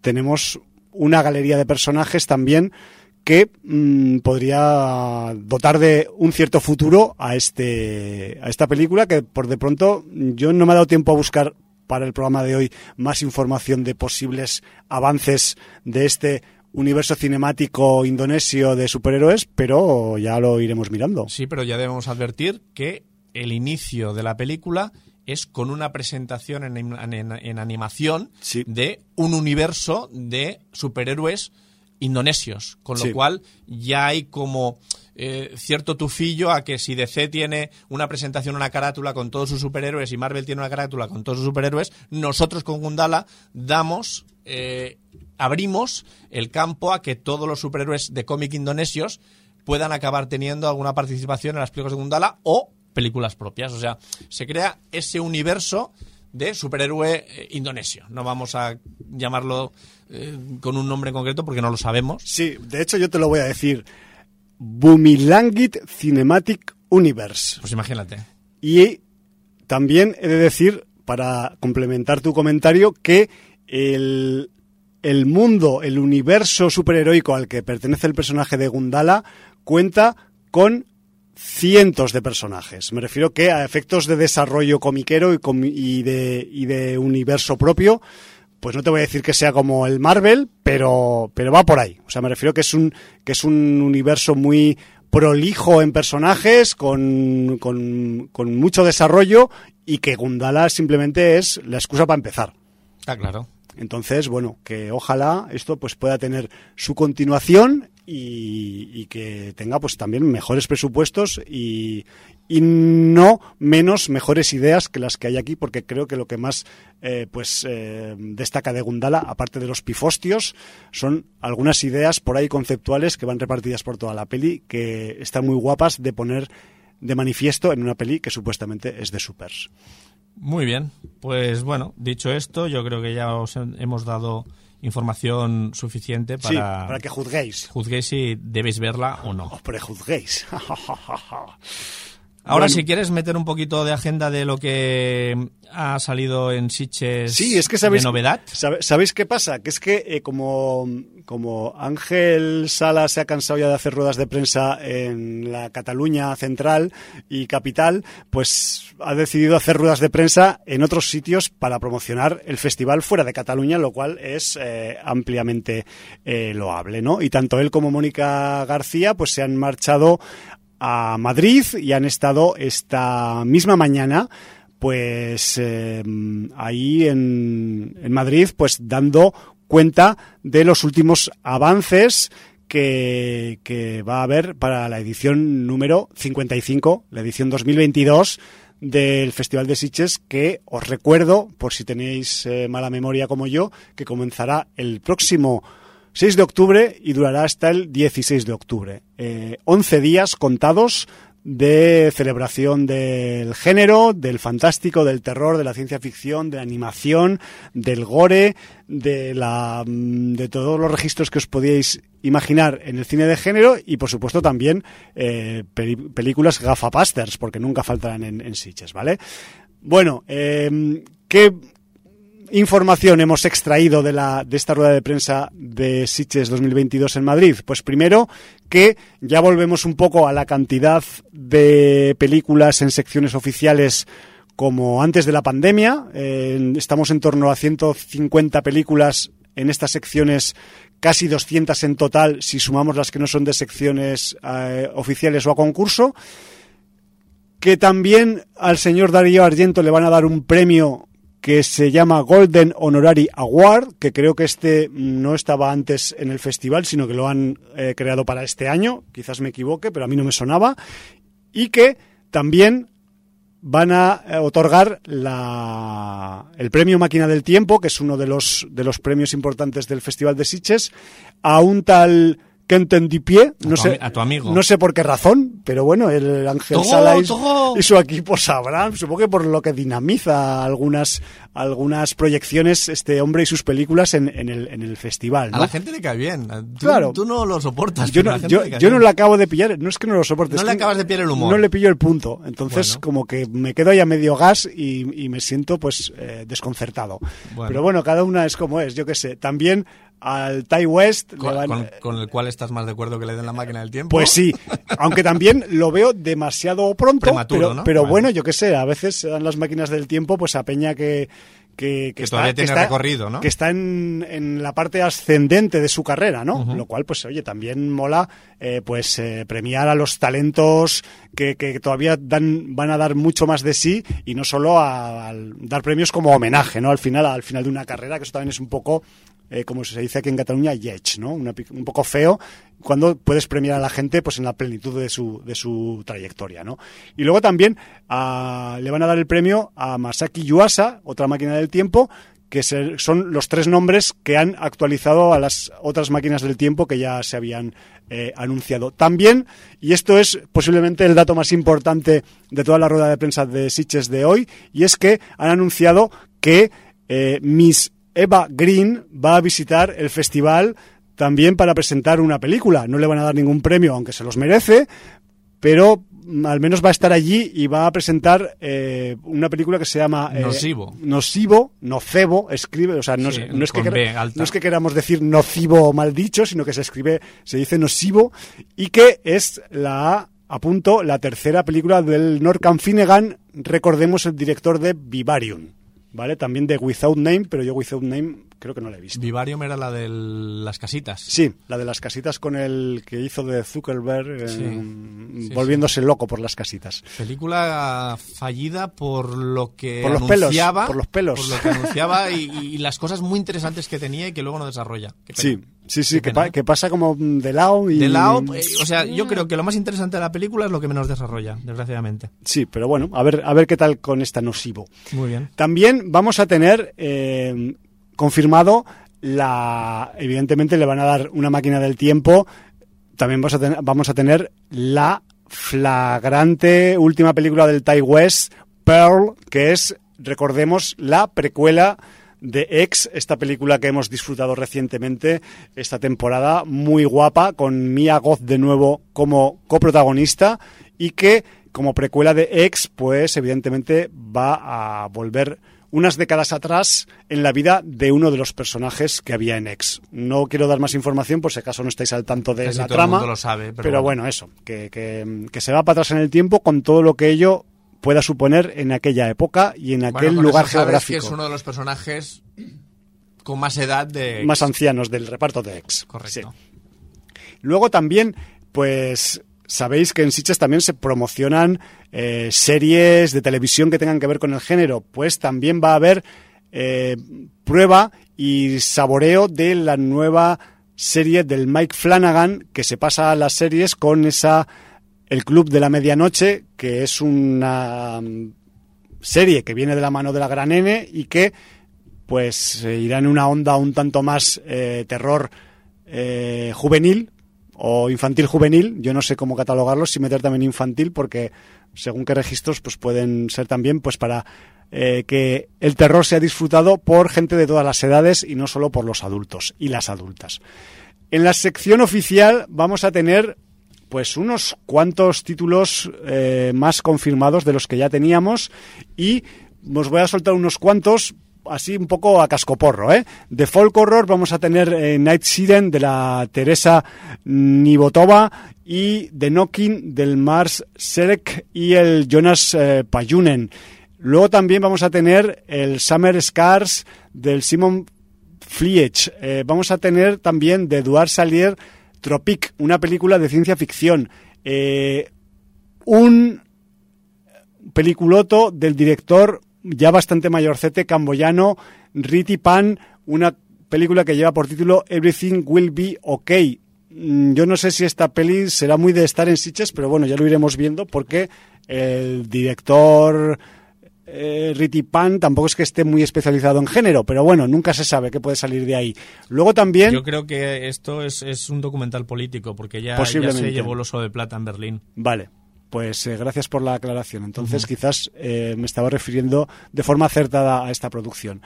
tenemos una galería de personajes también que mm, podría dotar de un cierto futuro a este a esta película que por de pronto yo no me ha dado tiempo a buscar para el programa de hoy más información de posibles avances de este universo cinemático indonesio de superhéroes, pero ya lo iremos mirando. Sí, pero ya debemos advertir que el inicio de la película es con una presentación en, en- en animación Sí. de un universo de superhéroes indonesios, con lo Sí. cual ya hay como eh, cierto tufillo a que si DC tiene una presentación, una carátula con todos sus superhéroes y Marvel tiene una carátula con todos sus superhéroes, nosotros con Gundala damos, eh, abrimos el campo a que todos los superhéroes de cómic indonesios puedan acabar teniendo alguna participación en las películas de Gundala o películas propias. O sea, se crea ese universo de superhéroe eh, indonesio. No vamos a llamarlo eh, con un nombre en concreto porque no lo sabemos. Sí, de hecho yo te lo voy a decir. Bumilangit Cinematic Universe. Pues imagínate. Y también he de decir, para complementar tu comentario, que el, el mundo, el universo superheroico al que pertenece el personaje de Gundala cuenta con cientos de personajes. Me refiero que a efectos de desarrollo comiquero y, y de, y de universo propio, pues no te voy a decir que sea como el Marvel, pero, pero va por ahí. O sea, me refiero que es un, que es un universo muy prolijo en personajes, con, con, con mucho desarrollo y que Gundala simplemente es la excusa para empezar. Está claro. Entonces, bueno, que ojalá esto pues pueda tener su continuación y, y que tenga pues también mejores presupuestos y, y no menos mejores ideas que las que hay aquí, porque creo que lo que más eh, pues eh, destaca de Gundala, aparte de los pifostios, son algunas ideas por ahí conceptuales que van repartidas por toda la peli, que están muy guapas de poner de manifiesto en una peli que supuestamente es de supers. Muy bien. Pues bueno, dicho esto, yo creo que ya os he- hemos dado información suficiente para, Sí, para que juzguéis. juzguéis si debéis verla o no. Os prejuzguéis. Ahora, Bueno. si quieres meter un poquito de agenda de lo que ha salido en Siches Sí, es que sabéis. de novedad. ¿Sabéis qué pasa? Que es que eh, como, como Ángel Sala se ha cansado ya de hacer ruedas de prensa en la Cataluña central y capital, pues ha decidido hacer ruedas de prensa en otros sitios para promocionar el festival fuera de Cataluña, lo cual es eh, ampliamente eh, loable, ¿no? Y tanto él como Mónica García, pues se han marchado a Madrid y han estado esta misma mañana pues eh, ahí en, en Madrid pues dando cuenta de los últimos avances que, que, va a haber para la edición número 55, la edición 2022 del Festival de Sitges, que os recuerdo, por si tenéis eh, mala memoria como yo, que comenzará el próximo 6 de octubre y durará hasta el 16 de octubre. Eh, 11 días contados de celebración del género, del fantástico, del terror, de la ciencia ficción, de la animación, del gore, de la de todos los registros que os podíais imaginar en el cine de género y por supuesto también eh, películas gafapasters porque nunca faltarán en, en Sitges, ¿vale? Bueno, eh, ¿qué información hemos extraído de, la, de esta rueda de prensa de Sitges 2022 en Madrid? Pues primero que ya volvemos un poco a la cantidad de películas en secciones oficiales como antes de la pandemia. Estamos en torno a 150 películas en estas secciones, casi 200 en total si sumamos las que no son de secciones eh, oficiales o a concurso. Que también al señor Darío Argento le van a dar un premio que se llama Golden Honorary Award, que creo que este no estaba antes en el festival, sino que lo han eh, creado para este año, quizás me equivoque, pero a mí no me sonaba, y que también van a eh, otorgar la, el premio Máquina del Tiempo, que es uno de los, de los premios importantes del Festival de Sitges, a un tal que entendí pie, no tu, sé, a tu amigo. no sé por qué razón, pero bueno, el Ángel ¡Togo, Sala y, su equipo sabrán, supongo que por lo que dinamiza algunas algunas proyecciones este hombre y sus películas en, en el, en el festival. ¿no? A la gente le cae bien. Tú, Claro. tú no lo soportas. Yo no, la yo, le yo no lo acabo de pillar, no es que no lo soporte. No le acabas de pillar el humor. No le pillo el punto. Entonces, Bueno. como que me quedo ahí a medio gas y, y me siento pues eh, desconcertado. Bueno. Pero bueno, cada una es como es, yo qué sé. También al Tai West Con, van- con- con el cual estás más de acuerdo que le den la máquina del tiempo. Pues sí, aunque también lo veo demasiado pronto, Prematuro, pero, ¿no? pero Bueno. bueno, yo qué sé, a veces se dan las máquinas del tiempo pues a Peña que... Que, Que todavía tiene está, recorrido, ¿no? Que está en, en la parte ascendente de su carrera, ¿no? Lo cual, pues, oye, también mola, eh, pues, eh, premiar a los talentos que, que todavía dan, van a dar mucho más de sí y no solo a, al dar premios como homenaje, ¿no? Al final, al final de una carrera, que eso también es un poco, eh, como se dice aquí en Cataluña, yech, ¿no? Un poco feo cuando puedes premiar a la gente pues en la plenitud de su, de su trayectoria, ¿no? Y luego también ah, le van a dar el premio a Masaki Yuasa, otra máquina del tiempo, que se- son los tres nombres que han actualizado a las otras máquinas del tiempo que ya se habían eh, anunciado. También, y esto es posiblemente el dato más importante de toda la rueda de prensa de Sitges de hoy, y es que han anunciado que eh, Miss Eva Green va a visitar el festival también para presentar una película. No le van a dar ningún premio, aunque se los merece, pero mm, al menos va a estar allí y va a presentar eh, una película que se llama eh, Nocivo. Nocivo, nocebo, escribe, o sea, no, Sí, es, no es que B no es que queramos decir nocivo mal dicho, sino que se escribe, se dice nocivo y que es la apunto la tercera película del Norcan Finnegan, recordemos el director de Vivarium, ¿vale? También de Without Name, pero yo Without Name creo que no la he visto. Vivarium era la de las casitas. Sí, la de las casitas con el que hizo de Zuckerberg, eh, Sí. Sí, volviéndose loco por las casitas. Película fallida por lo que Por los pelos, anunciaba, por los pelos. por lo que anunciaba y, y las cosas muy interesantes que tenía y que luego no desarrolla. Sí, sí, sí, que pasa como de lado y... De lado, eh, o sea, yo creo que lo más interesante de la película es lo que menos desarrolla, desgraciadamente. Sí, pero bueno, a ver, a ver qué tal con esta nocivo. Muy bien. También vamos a tener eh, confirmado la. Evidentemente le van a dar una máquina del tiempo. También vamos a, ten- vamos a tener la flagrante última película del Tai West, Pearl, que es, recordemos, la precuela de X, esta película que hemos disfrutado recientemente esta temporada, muy guapa, con Mia Goth de nuevo como coprotagonista y que como precuela de X, pues evidentemente va a volver unas décadas atrás en la vida de uno de los personajes que había en X. No quiero dar más información por si acaso no estáis al tanto de Casi la todo el trama, mundo lo sabe, pero pero bueno. bueno, eso, que, que- que se va para atrás en el tiempo con todo lo que ello pueda suponer en aquella época y en aquel Bueno, lugar geográfico que es uno de los personajes con más edad de... más ancianos del reparto de X. Correcto. Sí. Luego también, pues sabéis que en Sitges también se promocionan eh, series de televisión que tengan que ver con el género. Pues también va a haber eh, prueba y saboreo de la nueva serie del Mike Flanagan que se pasa a las series con esa El Club de la Medianoche, que es una mm, serie que viene de la mano de la Gran N y que pues irá en una onda un tanto más eh, terror juvenil o infantil juvenil. Yo no sé cómo catalogarlo, si meter también infantil, porque según qué registros pues pueden ser también pues para eh, que el terror sea disfrutado por gente de todas las edades y no solo por los adultos y las adultas. En la sección oficial vamos a tener pues unos cuantos títulos eh, más confirmados de los que ya teníamos y os voy a soltar unos cuantos así un poco a cascoporro, ¿eh? De folk horror vamos a tener eh, Night Siren de la Teresa Nibotova y The Knocking del Mars Serek y el Jonas eh. Luego también vamos a tener el Summer Scars del Simon Fliech. Eh, vamos a tener también de Eduard Salier Tropic, una película de ciencia ficción. Eh, un peliculoto del director ya bastante mayorcete camboyano Riti Pan, una película que lleva por título Everything Will Be Okay. Mm, Yo no sé si esta peli será muy de estar en Sitges, pero bueno, ya lo iremos viendo porque el director eh, Riti Pan tampoco es que esté muy especializado en género, pero bueno, nunca se sabe qué puede salir de ahí. Luego también... Yo creo que esto es, es un documental político, porque ya, ya se llevó el oso de plata en Berlín. Vale, pues eh, gracias por la aclaración. Entonces quizás eh, me estaba refiriendo de forma acertada a esta producción.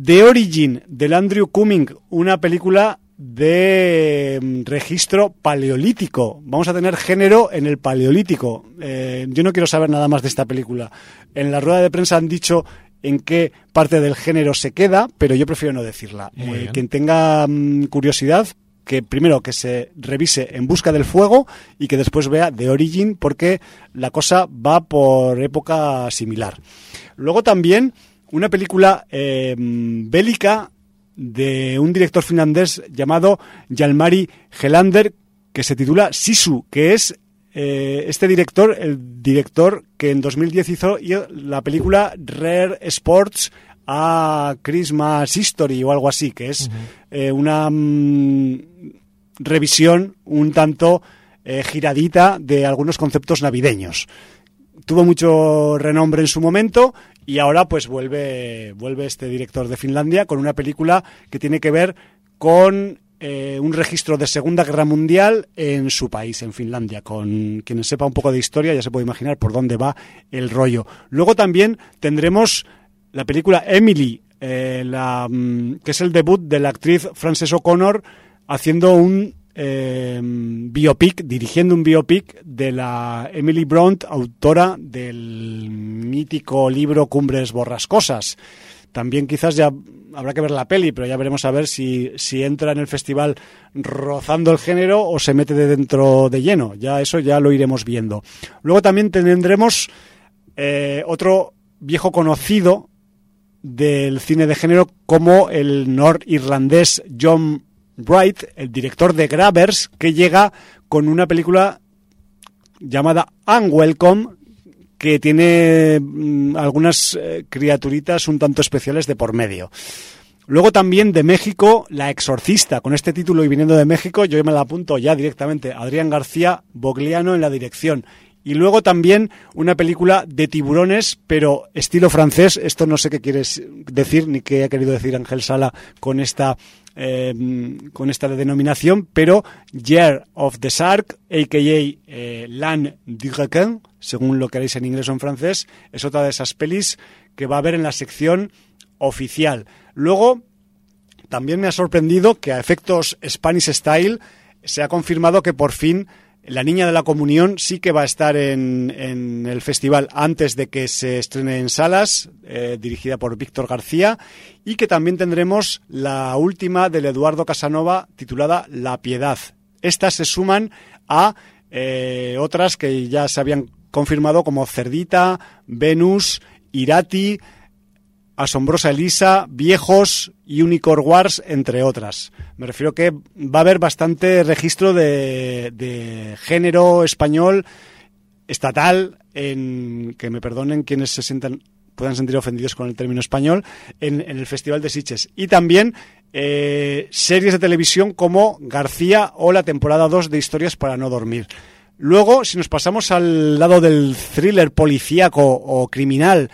The Origin del Andrew Cumming, una película de mm, registro paleolítico. Vamos a tener género en el paleolítico. Eh, yo no quiero saber nada más de esta película. En la rueda de prensa han dicho en qué parte del género se queda, pero yo prefiero no decirla. Eh, quien tenga mm, curiosidad, que primero que se revise En busca del fuego y que después vea The Origin, porque la cosa va por época similar. Luego también una película eh, bélica de un director finlandés llamado Jalmari Helander que se titula Sisu, que es eh, este director, el director que en 2010 hizo la película Rare Sports a Christmas History o algo así, que es eh, una mm, revisión un tanto eh, giradita de algunos conceptos navideños. Tuvo mucho renombre en su momento y ahora pues vuelve, vuelve este director de Finlandia con una película que tiene que ver con eh, un registro de Segunda Guerra Mundial en su país, en Finlandia. Con quien sepa un poco de historia ya se puede imaginar por dónde va el rollo. Luego también tendremos la película Emily, eh, la, mm, que es el debut de la actriz Frances O'Connor haciendo un eh, biopic, dirigiendo un biopic de la Emily Bront, autora del mítico libro Cumbres Borrascosas. También quizás ya habrá que ver la peli, pero ya veremos a ver si, si entra en el festival rozando el género o se mete de dentro de lleno. Ya eso ya lo iremos viendo. Luego también tendremos eh, otro viejo conocido del cine de género como el norirlandés John Wright, el director de Grabbers, que llega con una película llamada Unwelcome, que tiene mm, algunas eh, criaturitas un tanto especiales de por medio. Luego también de México, La Exorcista, con este título y viniendo de México, yo me la apunto ya directamente, Adrián García Bogliano en la dirección. Y luego también una película de tiburones, pero estilo francés. Esto no sé qué quieres decir ni qué ha querido decir Ángel Sala con esta, eh, con esta denominación, pero Year of the Shark, a.k.a. Eh, L'An du Requin, según lo queréis en inglés o en francés, es otra de esas pelis que va a haber en la sección oficial. Luego, también me ha sorprendido que a efectos Spanish Style se ha confirmado que por fin la Niña de la Comunión sí que va a estar en, el festival antes de que se estrene en salas, eh, dirigida por Víctor García, y que también tendremos la última del Eduardo Casanova titulada La Piedad. Estas se suman a eh, otras que ya se habían confirmado como Cerdita, Venus, Irati, Asombrosa Elisa, Viejos y Unicorn Wars, entre otras. Me refiero que va a haber bastante registro de, de género español estatal, en que me perdonen quienes se sientan puedan sentir ofendidos con el término español, en, el Festival de Sitges. Y también eh, series de televisión como García o la temporada 2 de Historias para no dormir. Luego, si nos pasamos al lado del thriller policíaco o criminal,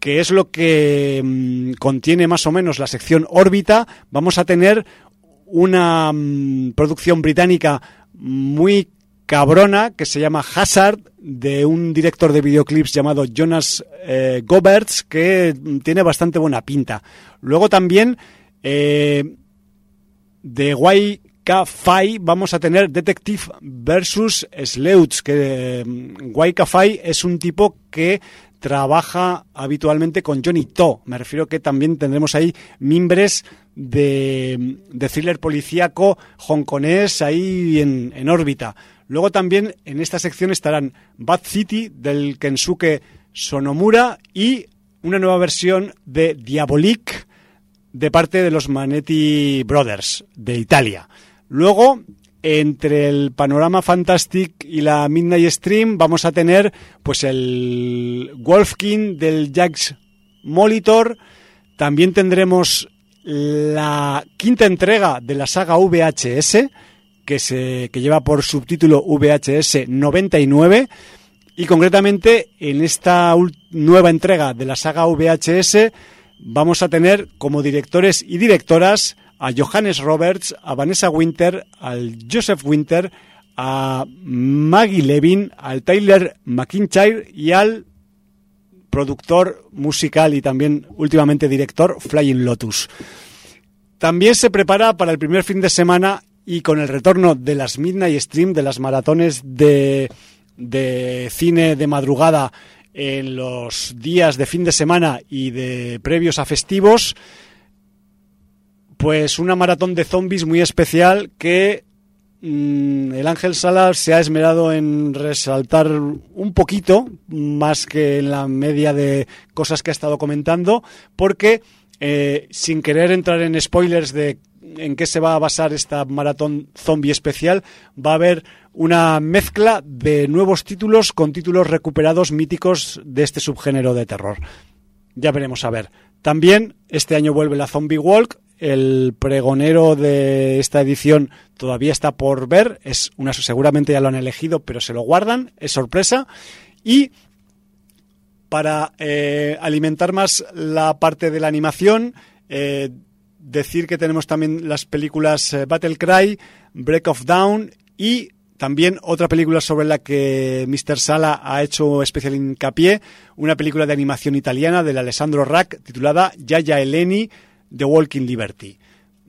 que es lo que mm, contiene más o menos la sección órbita, vamos a tener una mm, producción británica muy cabrona que se llama Hazard de un director de videoclips llamado Jonas eh, Goberts que tiene bastante buena pinta. Luego también eh, de YK vamos a tener Detective versus Sleuths, que eh, es un tipo que trabaja habitualmente con Johnny To. Me refiero que también tendremos ahí mimbres de, de thriller policíaco hongkonés ahí en, en, órbita. Luego también en esta sección estarán Bad City del Kensuke Sonomura y una nueva versión de Diabolik de parte de los Manetti Brothers de Italia. Luego entre el Panorama Fantastic y la Midnight Stream vamos a tener pues el Wolfkin del Jax Molitor. También tendremos la quinta entrega de la saga VHS, que, se, que lleva por subtítulo VHS 99. Y concretamente en esta nueva entrega de la saga VHS vamos a tener como directores y directoras a Johannes Roberts, a Vanessa Winter, al Joseph Winter, a Maggie Levin, al Tyler McIntyre y al productor musical y también últimamente director Flying Lotus. También se prepara para el primer fin de semana y con el retorno de las Midnight Stream, de las maratones de, de cine de madrugada en los días de fin de semana y de previos a festivos, pues una maratón de zombies muy especial que mm, el Ángel Salas se ha esmerado en resaltar un poquito, más que en la media de cosas que ha estado comentando, porque eh, sin querer entrar en spoilers de en qué se va a basar esta maratón zombie especial, va a haber una mezcla de nuevos títulos con títulos recuperados míticos de este subgénero de terror. Ya veremos a ver. También este año vuelve la Zombie Walk, el pregonero de esta edición todavía está por ver. Es una, seguramente ya lo han elegido, pero se lo guardan. Es sorpresa. Y para eh, alimentar más la parte de la animación, eh, decir que tenemos también las películas eh, Battle Cry, Break of Down y también otra película sobre la que Mr. Sala ha hecho especial hincapié, una película de animación italiana del Alessandro Rack titulada Yaya Eleni, The Walking Liberty.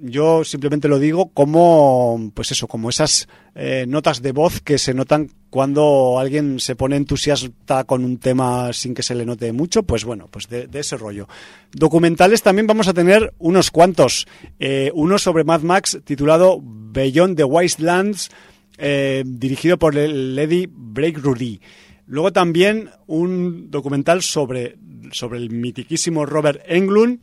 Yo simplemente lo digo como, pues eso, como esas eh, notas de voz que se notan cuando alguien se pone entusiasta con un tema sin que se le note mucho, pues bueno, pues de, ese rollo. Documentales también vamos a tener unos cuantos. Eh, uno sobre Mad Max titulado Beyond the Wastelands, eh, dirigido por Lady Break Rudy. Luego también un documental sobre, sobre el mitiquísimo Robert Englund,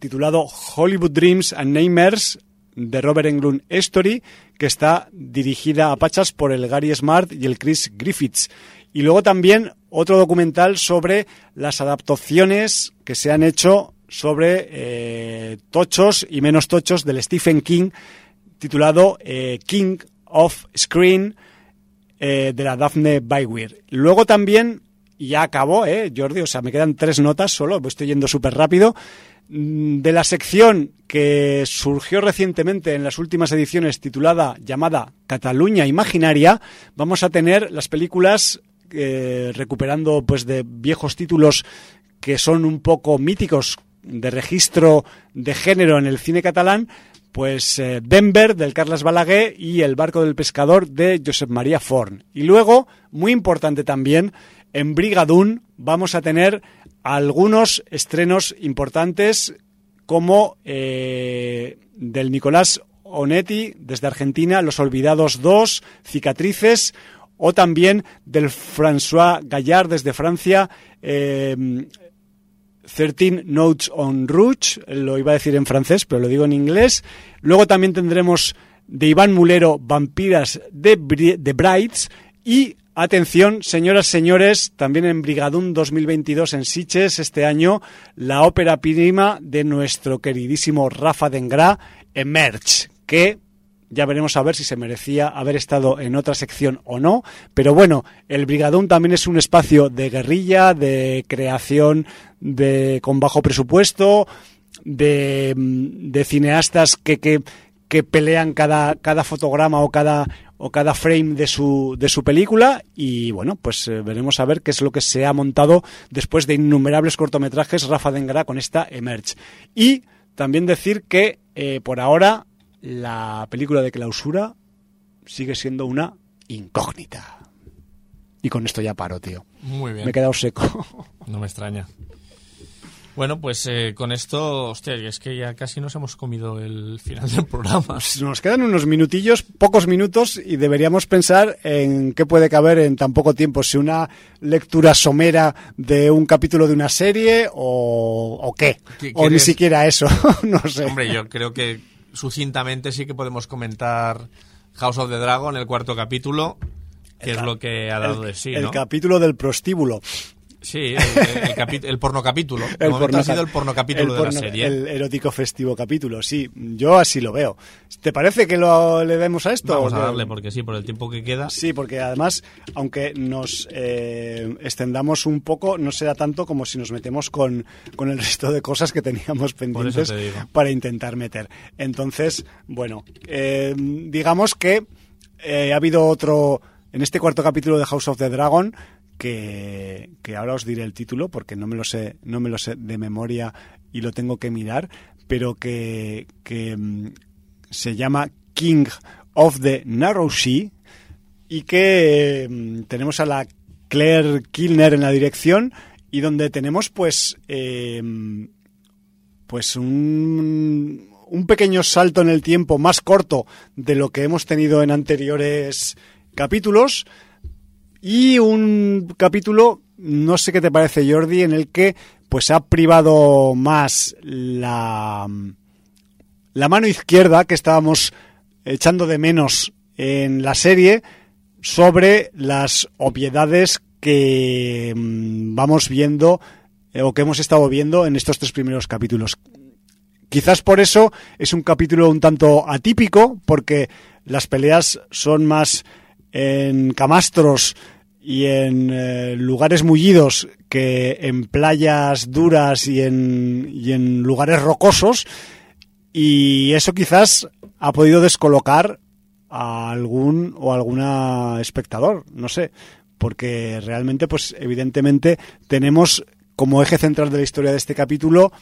titulado Hollywood Dreams and Nightmares de Robert Englund Story, que está dirigida a pachas por el Gary Smart y el Chris Griffiths. Y luego también otro documental sobre las adaptaciones que se han hecho sobre eh, tochos y menos tochos del Stephen King, titulado eh, King of Screen, eh, de la Daphne Bywir. Luego también, ya acabó, eh, Jordi, o sea, me quedan tres notas solo, estoy yendo súper rápido. Mm, de la sección que surgió recientemente en las últimas ediciones titulada llamada Cataluña Imaginaria, vamos a tener las películas eh, recuperando pues de viejos títulos que son un poco míticos de registro de género en el cine catalán, pues eh, Denver del Carlos Balaguer y El barco del pescador de Josep María Forn. Y luego, muy importante también, en Brigadún vamos a tener algunos estrenos importantes como eh, del Nicolás Onetti desde Argentina, Los Olvidados 2, Cicatrices, o también del François Gallard desde Francia, eh, 13 Notes on Rouge, lo iba a decir en francés, pero lo digo en inglés. Luego también tendremos de Iván Mulero, Vampiras de, de Brides, y Atención, señoras, señores, también en Brigadún 2022 en Siches este año, la ópera prima de nuestro queridísimo Rafa Dengra, Emerge, que ya veremos a ver si se merecía haber estado en otra sección o no. Pero bueno, el Brigadún también es un espacio de guerrilla, de creación de, con bajo presupuesto, de, de cineastas que, que, que pelean cada, cada fotograma o cada, o cada frame de su, de su película y bueno, pues eh, veremos a ver qué es lo que se ha montado después de innumerables cortometrajes Rafa Dengra con esta Emerge. Y también decir que eh, por ahora la película de clausura sigue siendo una incógnita. Y con esto ya paro, tío. Muy bien. Me he quedado seco. No me extraña. Bueno, pues eh, con esto, hostia, es que ya casi nos hemos comido el final del programa. Nos quedan unos minutillos, pocos minutos, y deberíamos pensar en qué puede caber en tan poco tiempo. Si una lectura somera de un capítulo de una serie o, o qué. ¿Qué O ni siquiera eso, no sé. Hombre, yo creo que sucintamente sí que podemos comentar House of the Dragon, el cuarto capítulo, que es lo que ha dado de sí, el ¿no? capítulo del prostíbulo. Sí, el, el, capi- el porno capítulo. El porno- ha sido el porno capítulo el de la serie. El erótico festivo capítulo, sí. Yo así lo veo. ¿Te parece que lo, le demos a esto? Vamos a darle, porque sí, por el tiempo que queda. Sí, porque además, aunque nos eh, extendamos un poco, no será tanto como si nos metemos con, con el resto de cosas que teníamos pendientes para intentar meter. Entonces, bueno, eh, digamos que eh, ha habido otro, en este cuarto capítulo de House of the Dragon, que, ahora os diré el título porque no me lo sé, no me lo sé de memoria y lo tengo que mirar, pero que, que mm, se llama King of the Narrow Sea y que mm, tenemos a la Claire Kilner en la dirección y donde tenemos pues eh, pues un, un pequeño salto en el tiempo más corto de lo que hemos tenido en anteriores capítulos y un capítulo no sé qué te parece Jordi en el que pues ha privado más la la mano izquierda que estábamos echando de menos en la serie sobre las obviedades que mm, vamos viendo eh, o que hemos estado viendo en estos tres primeros capítulos. Quizás por eso es un capítulo un tanto atípico, porque las peleas son más en camastros y en eh, lugares mullidos que en playas duras y en, y en lugares rocosos. Y eso quizás ha podido descolocar a algún o alguna espectador, no sé, porque realmente, pues evidentemente tenemos como eje central de la historia de este capítulo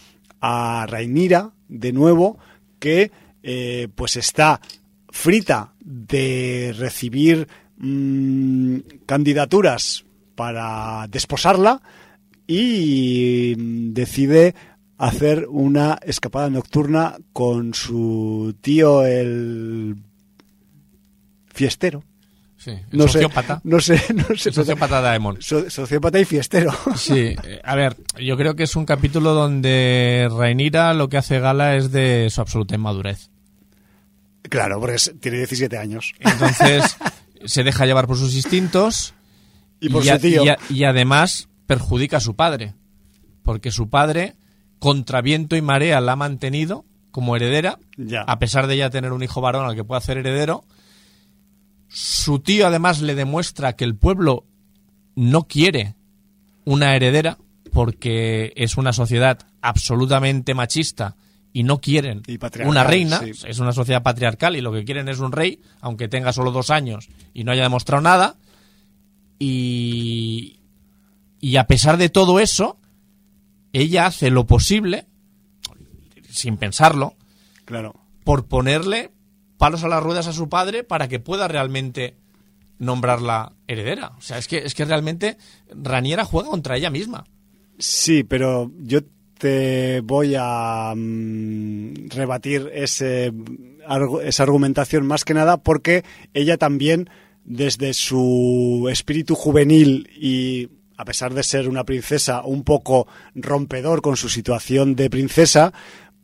a Rainira, de nuevo, que eh, pues está frita de recibir mm, candidaturas para desposarla y mm, decide hacer una escapada nocturna con su tío el fiestero. Sí, el No sé, sociópata. no sé, no sé. El sociópata Daemon. So- sociópata y fiestero. Sí, eh, a ver, yo creo que es un capítulo donde Rhaenyra lo que hace gala es de su absoluta inmadurez. Claro, porque tiene 17 años. Entonces se deja llevar por sus instintos Y por su tío. y además perjudica a su padre, porque su padre, contra viento y marea, la ha mantenido como heredera, Ya. a pesar de ya tener un hijo varón al que pueda hacer heredero. Su tío además le demuestra que el pueblo no quiere una heredera porque es una sociedad absolutamente machista y no quieren Y una reina, sí. es una sociedad patriarcal y lo que quieren es un rey, aunque tenga solo dos años y no haya demostrado nada. Y, y a pesar de todo eso, ella hace lo posible, sin pensarlo, Claro. por ponerle palos a las ruedas a su padre para que pueda realmente nombrarla heredera. O sea, es que, es que realmente Raniera juega contra ella misma. Sí, pero yo te voy a mm, rebatir ese, esa argumentación más que nada porque ella también, desde su espíritu juvenil y a pesar de ser una princesa un poco rompedor con su situación de princesa,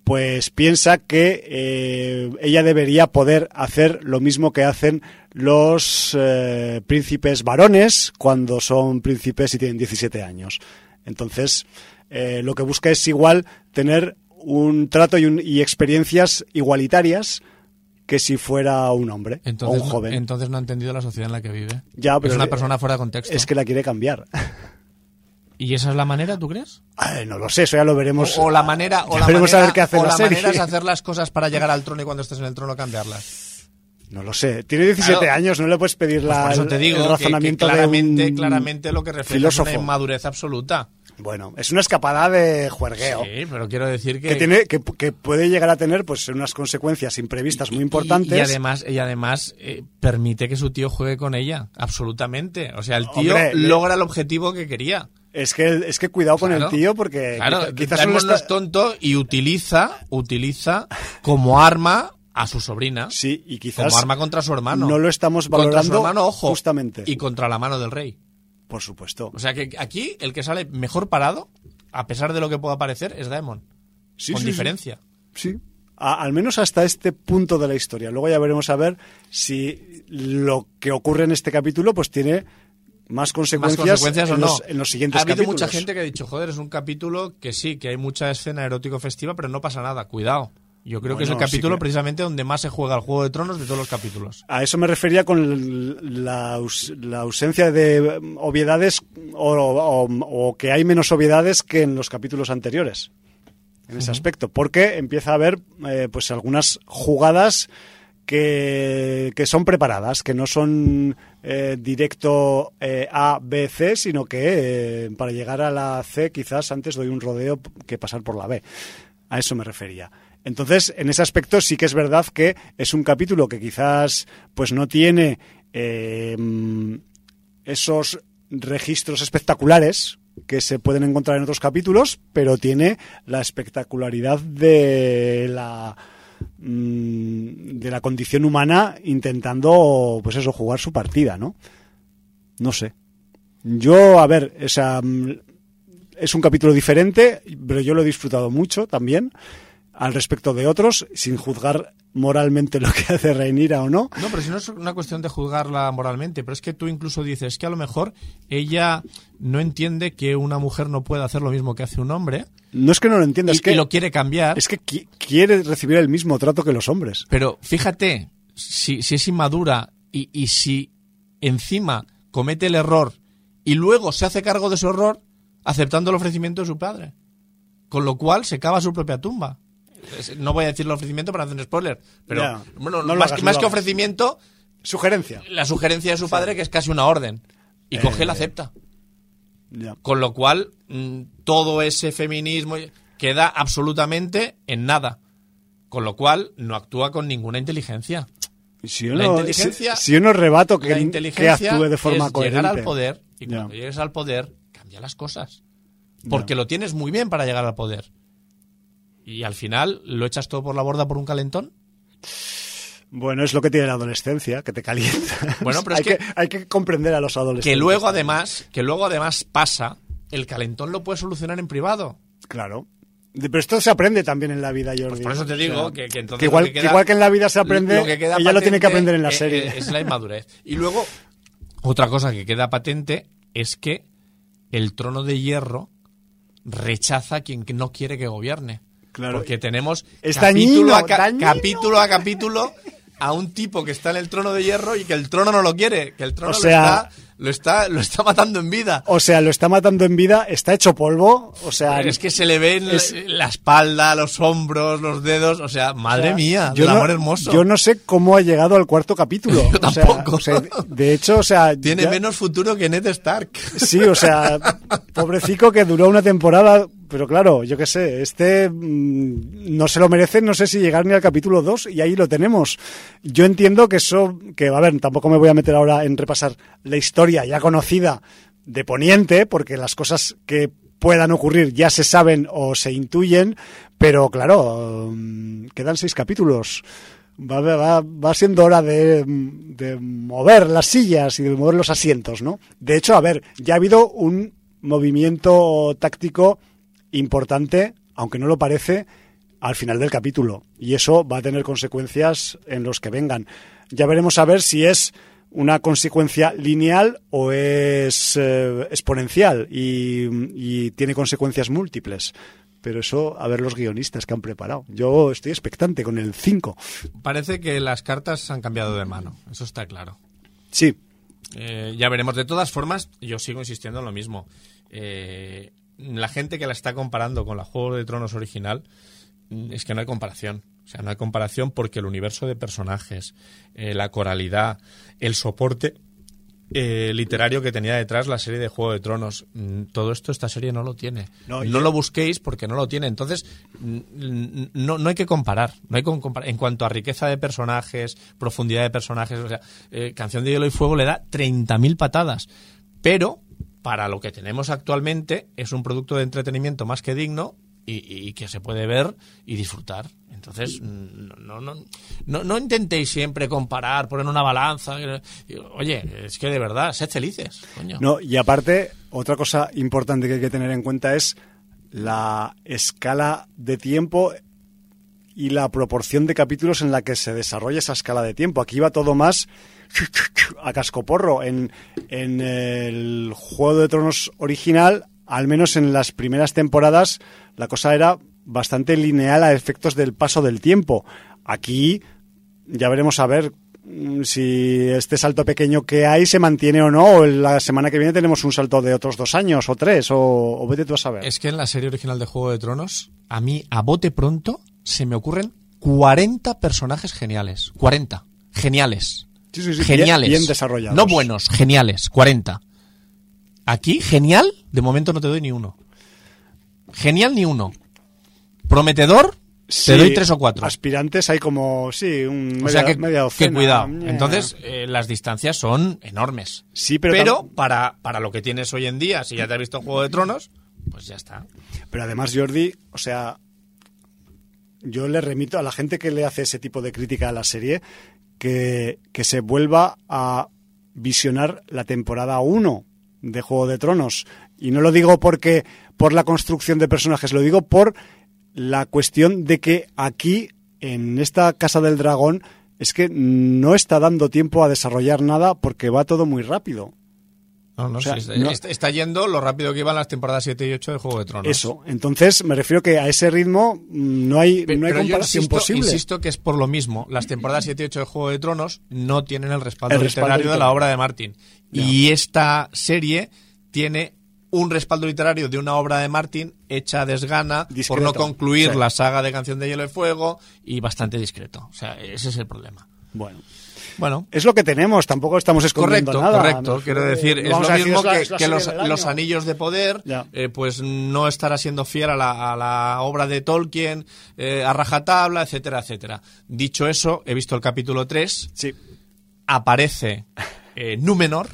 pues piensa que eh, ella debería poder hacer lo mismo que hacen los eh, príncipes varones cuando son príncipes y tienen 17 años. Entonces, eh, lo que busca es igual tener un trato y, un- y experiencias igualitarias que si fuera un hombre Entonces, o un joven. Entonces no ha entendido la sociedad en la que vive. Ya, pero es una persona fuera de contexto. es que la quiere cambiar. ¿Y esa es la manera, tú crees? Ay, no lo sé, eso ya lo veremos. O, o la manera, o la veremos manera, a ver qué hace o la la manera es hacer las cosas para llegar al trono y cuando estés en el trono cambiarlas. No lo sé. Tiene 17 Claro. años, no le puedes pedir Pues la, por eso te digo el que- que, razonamiento claramente, de un claramente lo que refleja es una inmadurez absoluta. Bueno, es una escapada de juergueo. Sí, pero quiero decir que... Que, tiene, que, que puede llegar a tener pues unas consecuencias imprevistas muy importantes. Y, además, y además eh, permite que su tío juegue con ella, absolutamente. O sea, el tío Hombre, logra el objetivo que quería. Es que, es que cuidado con Claro. el tío porque Claro, quizá- quizás solo Diamond no está- es tonto y utiliza, utiliza como arma a su sobrina. Sí, y quizás como arma contra su hermano. no lo estamos Contra su valorando hermano, ojo. justamente. Y contra la mano del rey. Por supuesto. O sea que aquí el que sale mejor parado, a pesar de lo que pueda parecer, es Daemon. Sí, con sí, diferencia. Sí. A- al menos hasta este punto de la historia. Luego ya veremos a ver si lo que ocurre en este capítulo pues tiene más Más consecuencias, o en, no. los, en los siguientes ha habido capítulos. mucha gente que ha dicho, joder, es un capítulo que sí, que hay mucha escena erótico festiva, pero no pasa nada. Cuidado. Yo creo que es el sí capítulo que- precisamente donde más se juega el Juego de Tronos de todos los capítulos. A eso me refería con la, aus- la ausencia de obviedades o, o- o que hay menos obviedades que en los capítulos anteriores en ese aspecto, porque empieza a haber eh, pues algunas jugadas que, que son preparadas, que no son eh, directo eh, A, B, C, sino que eh, para llegar a la C quizás antes doy un rodeo que pasar por la B. A eso me refería. Entonces, en ese aspecto sí que es verdad que es un capítulo que quizás pues no tiene eh, esos registros espectaculares que se pueden encontrar en otros capítulos, pero tiene la espectacularidad de la mm, de la condición humana intentando pues eso jugar su partida, ¿no? No sé. Yo, a ver, mm, es un capítulo diferente, pero yo lo he disfrutado mucho también al respecto de otros, sin juzgar moralmente lo que hace Reinira o no. No, pero si no es una cuestión de juzgarla moralmente, pero es que tú incluso dices que a lo mejor ella no entiende que una mujer no puede hacer lo mismo que hace un hombre No es que no lo entienda, y, es que, y lo quiere cambiar. es que qui- quiere recibir el mismo trato que los hombres. Pero fíjate, si, si es inmadura y, y si encima comete el error y luego se hace cargo de su error aceptando el ofrecimiento de su padre. Con lo cual se cava su propia tumba. No voy a decir el ofrecimiento para hacer un spoiler, pero bueno, No más, hagas, más no que ofrecimiento, Sugerencia. la sugerencia de su padre que es casi una orden. Y coge y la acepta. Con lo cual, mm, todo ese feminismo queda absolutamente en nada. Con lo cual, no actúa con ninguna inteligencia. Si yo, La no, inteligencia- si, si rebato que, la que inteligencia actúe de forma es coherente. llegar al poder y cuando llegues al poder, cambia las cosas. Porque lo tienes muy bien para llegar al poder. Y al final, ¿lo echas todo por la borda por un calentón? Bueno, es lo que tiene la adolescencia, que te calienta. Bueno, pero es hay, que... que- hay que comprender a los adolescentes. Que luego además, que luego además pasa, el calentón lo puedes solucionar en privado. Claro. Pero esto se aprende también en la vida, Jordi. Pues por eso te O digo sea, que, que entonces que igual, que que queda- igual que en la vida se aprende, lo que queda ella lo tiene que aprender en la es- serie. Es, la inmadurez. Y luego, otra cosa que queda patente es que el trono de hierro rechaza a quien no quiere que gobierne. Claro. Porque tenemos capítulo, dañino, a ca- dañino. capítulo a capítulo a un tipo que está en el trono de hierro y que el trono no lo quiere, que el trono O sea- lo, está, lo, está, lo está matando en vida. O sea, lo está matando en vida, está hecho polvo, o sea... es que se le ven es- la espalda, los hombros, los dedos, o sea, madre mía, yo del no, amor hermoso. Yo no sé cómo ha llegado al cuarto capítulo. Yo O sea, tampoco. o sea, de hecho, o sea... Tiene ya- menos futuro que Ned Stark. Sí, o sea, pobrecico que duró una temporada, pero claro, yo qué sé, este mm, no se lo merece, no sé si llegar ni al capítulo 2 y ahí lo tenemos. Yo entiendo que eso, que a ver, tampoco me voy a meter ahora en repasar la historia ya conocida de Poniente, porque las cosas que puedan ocurrir ya se saben o se intuyen, pero claro, mm, quedan seis capítulos. Va, va, va siendo hora de, de mover las sillas y de mover los asientos, ¿no? De hecho, a ver, ya ha habido un movimiento táctico importante, aunque no lo parece, al final del capítulo. Y eso va a tener consecuencias en los que vengan. Ya veremos a ver si es una consecuencia lineal o es eh, exponencial y, y tiene consecuencias múltiples. Pero eso, a ver los guionistas que han preparado. Yo estoy expectante con el 5. Parece que las cartas han cambiado de mano, eso está claro. Sí, Eh, ya veremos. De todas formas, yo sigo insistiendo en lo mismo. Eh, la gente que la está comparando con la Juego de Tronos original mm, es que no hay comparación. O sea, no hay comparación porque el universo de personajes, eh, la coralidad, el soporte eh, literario que tenía detrás la serie de Juego de Tronos, mm, todo esto esta serie no lo tiene. No, No, yo- lo busquéis porque no lo tiene. Entonces, mm, no, no hay que comparar. No hay que comparar. En cuanto a riqueza de personajes, profundidad de personajes, o sea, eh, Canción de Hielo y Fuego le da 30.000 patadas. Pero, para lo que tenemos actualmente, es un producto de entretenimiento más que digno y, y que se puede ver y disfrutar. Entonces, no, no, no, no intentéis siempre comparar, poner una balanza. Oye, es que de verdad, sed felices. Coño. No, y aparte, otra cosa importante que hay que tener en cuenta es la escala de tiempo y la proporción de capítulos en la que se desarrolla esa escala de tiempo. Aquí va todo más a cascoporro. En, en el Juego de Tronos original, al menos en las primeras temporadas, la cosa era bastante lineal a efectos del paso del tiempo. Aquí ya veremos a ver mm, si este salto pequeño que hay se mantiene o no. O la semana que viene tenemos un salto de otros dos años o tres, o, o vete tú a saber. Es que en la serie original de Juego de Tronos, a mí, a bote pronto, se me ocurren 40 personajes geniales. 40. Geniales. Sí, sí, sí, geniales. bien- bien desarrollados. No buenos, geniales. 40. Aquí, genial, de momento no te doy ni uno. Genial ni uno. Prometedor, te doy tres o cuatro. Aspirantes hay como, sí, un O sea media, que, media que docena. cuidado. Eh. Entonces, eh, las distancias son enormes. Sí, pero tam- para, para lo que tienes hoy en día, si ya te has visto Juego de Tronos, pues ya está. Pero además, Jordi, o sea, yo le remito a la gente que le hace ese tipo de crítica a la serie que, que se vuelva a visionar la temporada 1 de Juego de Tronos. Y no lo digo porque por la construcción de personajes, lo digo por la cuestión de que aquí, en esta Casa del Dragón, es que no está dando tiempo a desarrollar nada porque va todo muy rápido. No, no, O sea, sí, está, no- está- está yendo lo rápido que iban las temporadas 7 y 8 de Juego de Tronos. Eso. Entonces, me refiero que a ese ritmo mm, no hay, no hay Pero yo comparación insisto, posible. insisto que es por lo mismo. Las temporadas 7 y 8 de Juego de Tronos no tienen el respaldo El respaldo literario de la obra de Martin. Y esta serie tiene un respaldo literario de una obra de Martin hecha a desgana por no concluir sí. la saga de Canción de Hielo y Fuego y bastante discreto. O sea, ese es el problema. Bueno, Bueno, es lo que tenemos, tampoco estamos escondiendo Correcto, nada. correcto. Quiero decir, es lo decir, mismo es la- que, es la que serie los, anillos de poder, eh, pues no estará siendo fiel a la, a la obra de Tolkien, eh, a rajatabla, etcétera, etcétera. Dicho eso, he visto el capítulo 3, Sí, aparece eh, Númenor,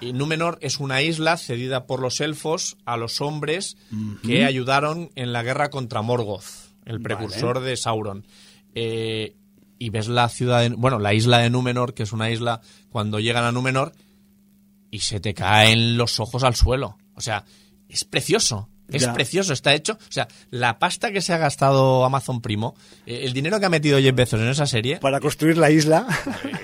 y Númenor es una isla cedida por los elfos a los hombres que ayudaron en la guerra contra Morgoth, el precursor de Sauron. Eh, y ves la ciudad, de- bueno, la isla de Númenor, que es una isla cuando llegan a Númenor y se te caen los ojos al suelo. O sea, es precioso. Es Ya. precioso, está hecho. O sea, la pasta que se ha gastado Amazon Primo, eh, el dinero que ha metido Jeff Bezos en esa serie, para construir la isla.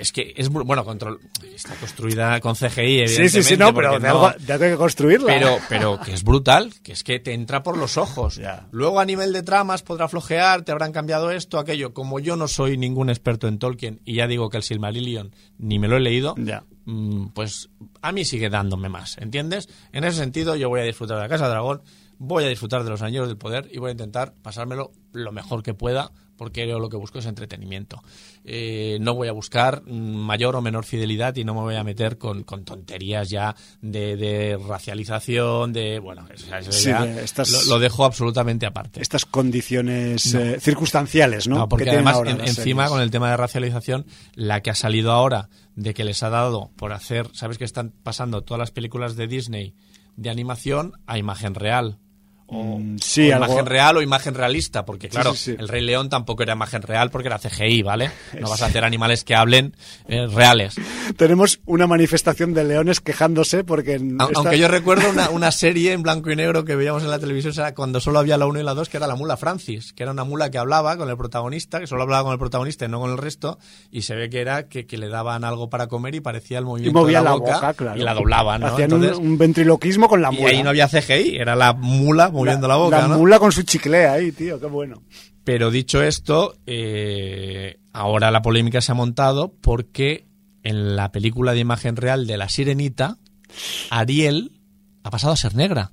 es que es bueno, control, está construida con CGI, sí, sí, sí, no, pero de algo, de algo hay que construirla. pero, pero que es brutal, que es que te entra por los ojos. Ya. Luego a nivel de tramas podrá flojear, te habrán cambiado esto, aquello. Como yo no soy ningún experto en Tolkien y ya digo que el Silmarillion ni me lo he leído, Ya. Mm, pues a mí sigue dándome más, ¿entiendes? En ese sentido yo voy a disfrutar de la Casa Dragón, voy a disfrutar de los Anillos del Poder y voy a intentar pasármelo lo mejor que pueda porque yo lo que busco es entretenimiento. Eh, no voy a buscar mayor o menor fidelidad y no me voy a meter con, con tonterías ya de, de racialización, de... Bueno, o sea, eso Sí, ya de estas- lo, lo dejo absolutamente aparte. Estas condiciones eh, circunstanciales, ¿no? No, porque además en- encima con el tema de racialización, la que ha salido ahora de que les ha dado por hacer, sabes que están pasando todas las películas de Disney de animación a imagen real o, Mm, sí, o algo- imagen real o imagen realista, porque claro, sí, sí. el Rey León tampoco era imagen real porque era CGI, ¿vale? No vas a hacer animales que hablen eh, reales. Tenemos una manifestación de leones quejándose porque... en esta- Aunque yo recuerdo una, una serie en blanco y negro que veíamos en la televisión era cuando solo había la 1 y la 2, que era la mula Francis, que era una mula que hablaba con el protagonista, que solo hablaba con el protagonista y no con el resto, y se ve que era que, que le daban algo para comer y parecía el Y movimiento movía de la, la boca, boca, claro. y la doblaban, ¿no? Hacían Entonces- un, un ventriloquismo con la y mula. ahí no había CGI, era la mula moviendo la, boca, La ¿no? mula con su chicle ahí, tío, qué bueno. Pero dicho esto, eh, ahora la polémica se ha montado porque en la película de imagen real de La Sirenita, Ariel ha pasado a ser negra.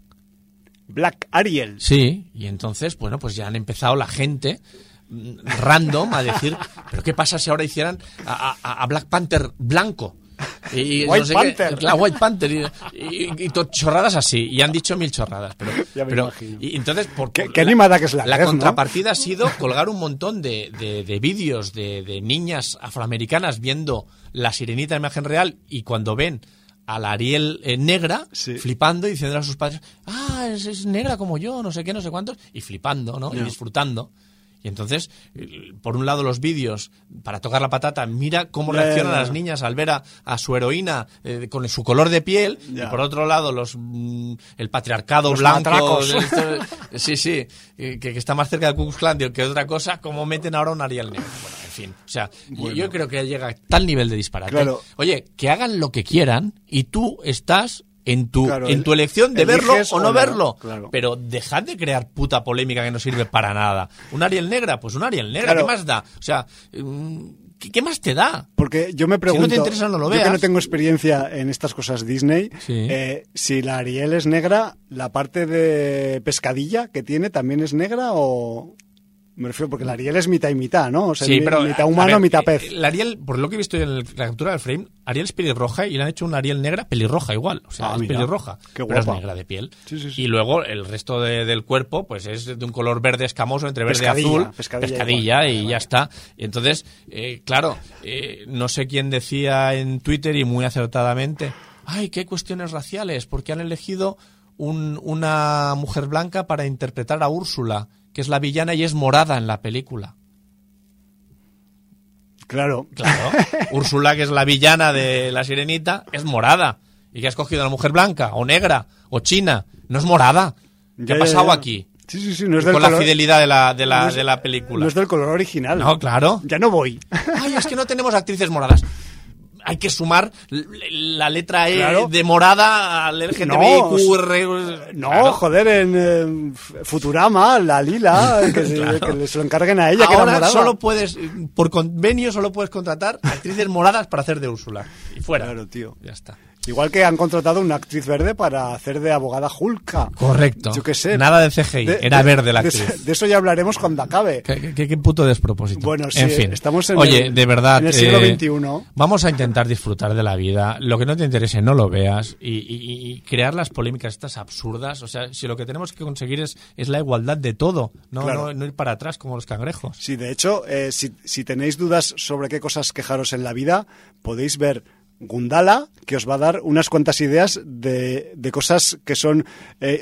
Black Ariel. Sí, y entonces, bueno, pues ya han empezado la gente mm, random a decir, pero ¿qué pasa si ahora hicieran a, a- a Black Panther blanco? Y, White no sé Panther. Qué, la White Panther. Y, y- y chorradas así. Y han dicho mil chorradas. Pero, Ya me pero- y entonces, por, Qué- qué animada que es la La ¿no? contrapartida ha sido colgar un montón de, de- de vídeos de, de niñas afroamericanas viendo la sirenita en imagen real y cuando ven a la Ariel eh, negra, Sí. flipando y diciendo a sus padres, ah, es, es negra como yo, no sé qué, no sé cuántos, y flipando, ¿no? Y Ya. disfrutando. Y entonces, por un lado los vídeos para tocar la patata, mira cómo reaccionan las niñas al ver a, a su heroína eh, con su color de piel, y por otro lado los mm, el patriarcado Los blanco, esto- sí, sí, eh, que, que está más cerca del Ku Klux Klan que otra cosa, cómo meten ahora un Ariel negro. Bueno, en fin, o sea, yo- yo creo que llega a tal nivel de disparate. Claro. Oye, que hagan lo que quieran y tú estás en tu, Claro, en tu elección de verlo o no no, verlo. claro. Pero dejad de crear puta polémica que no sirve para nada. ¿Un Ariel negra? Pues un Ariel negra, Claro. ¿qué más da? O sea, mm, ¿qué, qué más te da? Porque yo me pregunto, te interesa, no lo yo que veas. no tengo experiencia en estas cosas Disney, Sí. eh, si la Ariel es negra, ¿la parte de pescadilla que tiene también es negra o...? Me refiero porque la Ariel es mitad y mitad, ¿no? O sea, Sí, pero, mitad humano, ver, mitad pez. El Ariel, por lo que he visto en el- la captura del frame, Ariel es pelirroja y le han hecho una Ariel negra pelirroja igual. O sea, Ah, es mira. pelirroja. Qué pero es guapa. negra de piel. Sí, sí, sí. Y luego el resto de- del cuerpo, pues es de un color verde escamoso entre verde y Pescadilla, azul. pescadilla igual. y ya está. Y entonces, eh, claro, eh, no sé quién decía en Twitter y muy acertadamente, ay, qué cuestiones raciales, porque han elegido un- una mujer blanca para interpretar a Úrsula, que es la villana y es morada en la película. Claro. Claro. Úrsula, que es la villana de la sirenita, es morada. ¿Y que ha escogido a la mujer blanca, o negra, o china? No es morada. ¿Qué Ya, ha pasado ya. aquí? Sí, sí, sí, no es del Con la fidelidad de la, de la, no es- de la película. No es del color original. No, claro. Ya no voy. Ay, es que no tenemos actrices moradas. Hay que sumar la letra E Claro. de morada al LGTBIQ. No, joder, en eh, Futurama, la Lila, que, se, Claro. que se lo encarguen a ella, que era Ahora morada. solo puedes, por convenio, solo puedes contratar actrices moradas para hacer de Úrsula. Y fuera. Claro, tío. Ya está. Igual que han contratado una actriz verde para hacer de abogada Hulka. Correcto. Yo qué sé. Nada de CGI. Era verde la de- actriz. De, eso ya hablaremos cuando acabe. ¿Qué, qué- qué puto despropósito. Bueno, sí, en fin. estamos en Oye, el- de verdad. en el siglo eh, XXI. Vamos a intentar disfrutar de la vida. Lo que no te interese, no lo veas. Y, y- y crear las polémicas estas absurdas. O sea, si lo que tenemos que conseguir es, es la igualdad de todo. No, Claro. no, no ir para atrás como los cangrejos. Sí, de hecho, eh, si, si tenéis dudas sobre qué cosas quejaros en la vida, podéis ver Gundala, que os va a dar unas cuantas ideas de, de cosas que son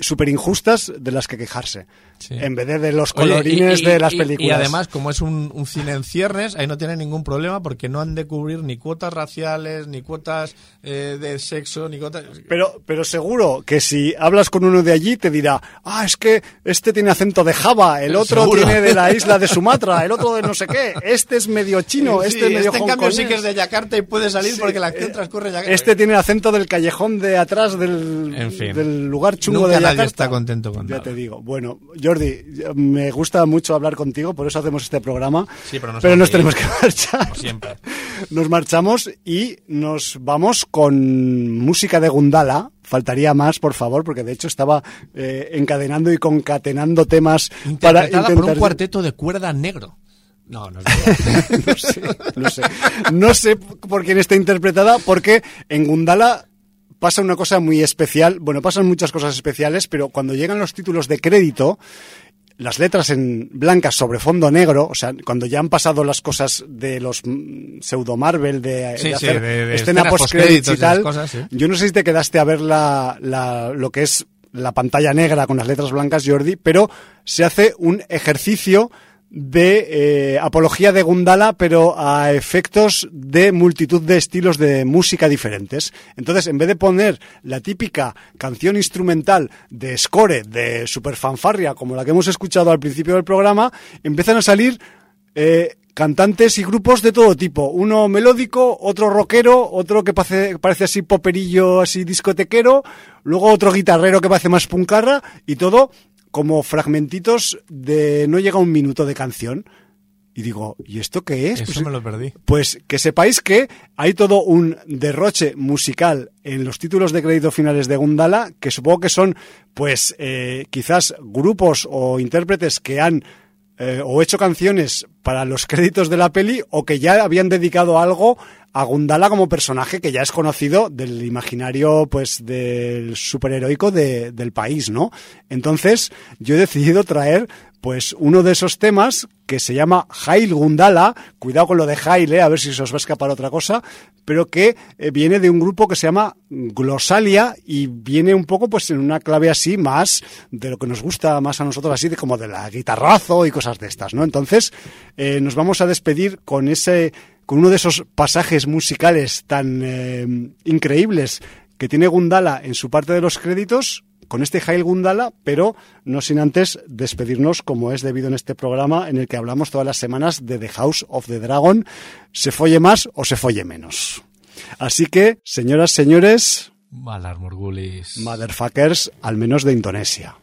súper injustas de las que quejarse. Sí. En vez de, de los Oye, colorines y- y- de las películas. Y además, como es un, un cine en ciernes, ahí no tiene ningún problema porque no han de cubrir ni cuotas raciales, ni cuotas eh, de sexo, ni cuotas... Pero, pero seguro que si hablas con uno de allí te dirá, ah, es que este tiene acento de Java, el otro Seguro. tiene de la isla de Sumatra, el otro de no sé qué, este es medio chino, Sí, este es medio este en cambio sí hongkonés". que es de Yakarta y puede salir Sí, porque la acción eh, transcurre Yakarta. Este tiene el acento del callejón de atrás del, En fin. del lugar chungo Nunca de nadie Yakarta. está contento con Ya nada. te digo. Bueno, Jordi, me gusta mucho hablar contigo, por eso hacemos este programa. Sí, pero nos nos tenemos que marchar. Como siempre. Nos marchamos y nos vamos con música de Gundala. Faltaría más, por favor, porque de hecho estaba eh, encadenando y concatenando temas para Interpretada intentar... por un cuarteto de cuerda negro. No, no es verdad. no sé, no sé. No sé por quién está interpretada, porque en Gundala pasa una cosa muy especial. Bueno, pasan muchas cosas especiales, pero cuando llegan los títulos de crédito, las letras en blancas sobre fondo negro, o sea, cuando ya han pasado las cosas de los mm, pseudo Marvel de, Sí, de sí, hacer de- de escena post-credits postcréditos y tal, cosas, sí. yo no sé si te quedaste a ver la, la- lo que es la pantalla negra con las letras blancas Jordi, pero se hace un ejercicio de eh, apología de Gundala, pero a efectos de multitud de estilos de música diferentes. Entonces, en vez de poner la típica canción instrumental de score, de superfanfarria, como la que hemos escuchado al principio del programa, empiezan a salir eh, cantantes y grupos de todo tipo. Uno melódico, otro rockero, otro que parece, parece así poperillo, así discotequero, luego otro guitarrero que parece más puncarra, y todo como fragmentitos de no llega un minuto de canción. Y digo, ¿y esto qué es? Eso Pues, me lo perdí. pues que sepáis que hay todo un derroche musical en los títulos de crédito finales de Gundala, que supongo que son, pues, eh, quizás grupos o intérpretes que han eh, o hecho canciones para los créditos de la peli o que ya habían dedicado algo a Gundala como personaje que ya es conocido del imaginario pues del superheroico de- del país, ¿no? Entonces yo he decidido traer pues uno de esos temas que se llama Hail Gundala, cuidado con lo de Hail, eh, a ver si se os va a escapar otra cosa, pero que eh, viene de un grupo que se llama Glosalia y viene un poco pues en una clave así más de lo que nos gusta más a nosotros así de como de la guitarrazo y cosas de estas, ¿no? Entonces eh, nos vamos a despedir con ese con uno de esos pasajes musicales tan eh, increíbles que tiene Gundala en su parte de los créditos con este Hail Gundala, pero no sin antes despedirnos como es debido en este programa en el que hablamos todas las semanas de The House of the Dragon, se folle más o se folle menos. Así que, señoras, señores, Valar Morgulis. motherfuckers, al menos de Indonesia.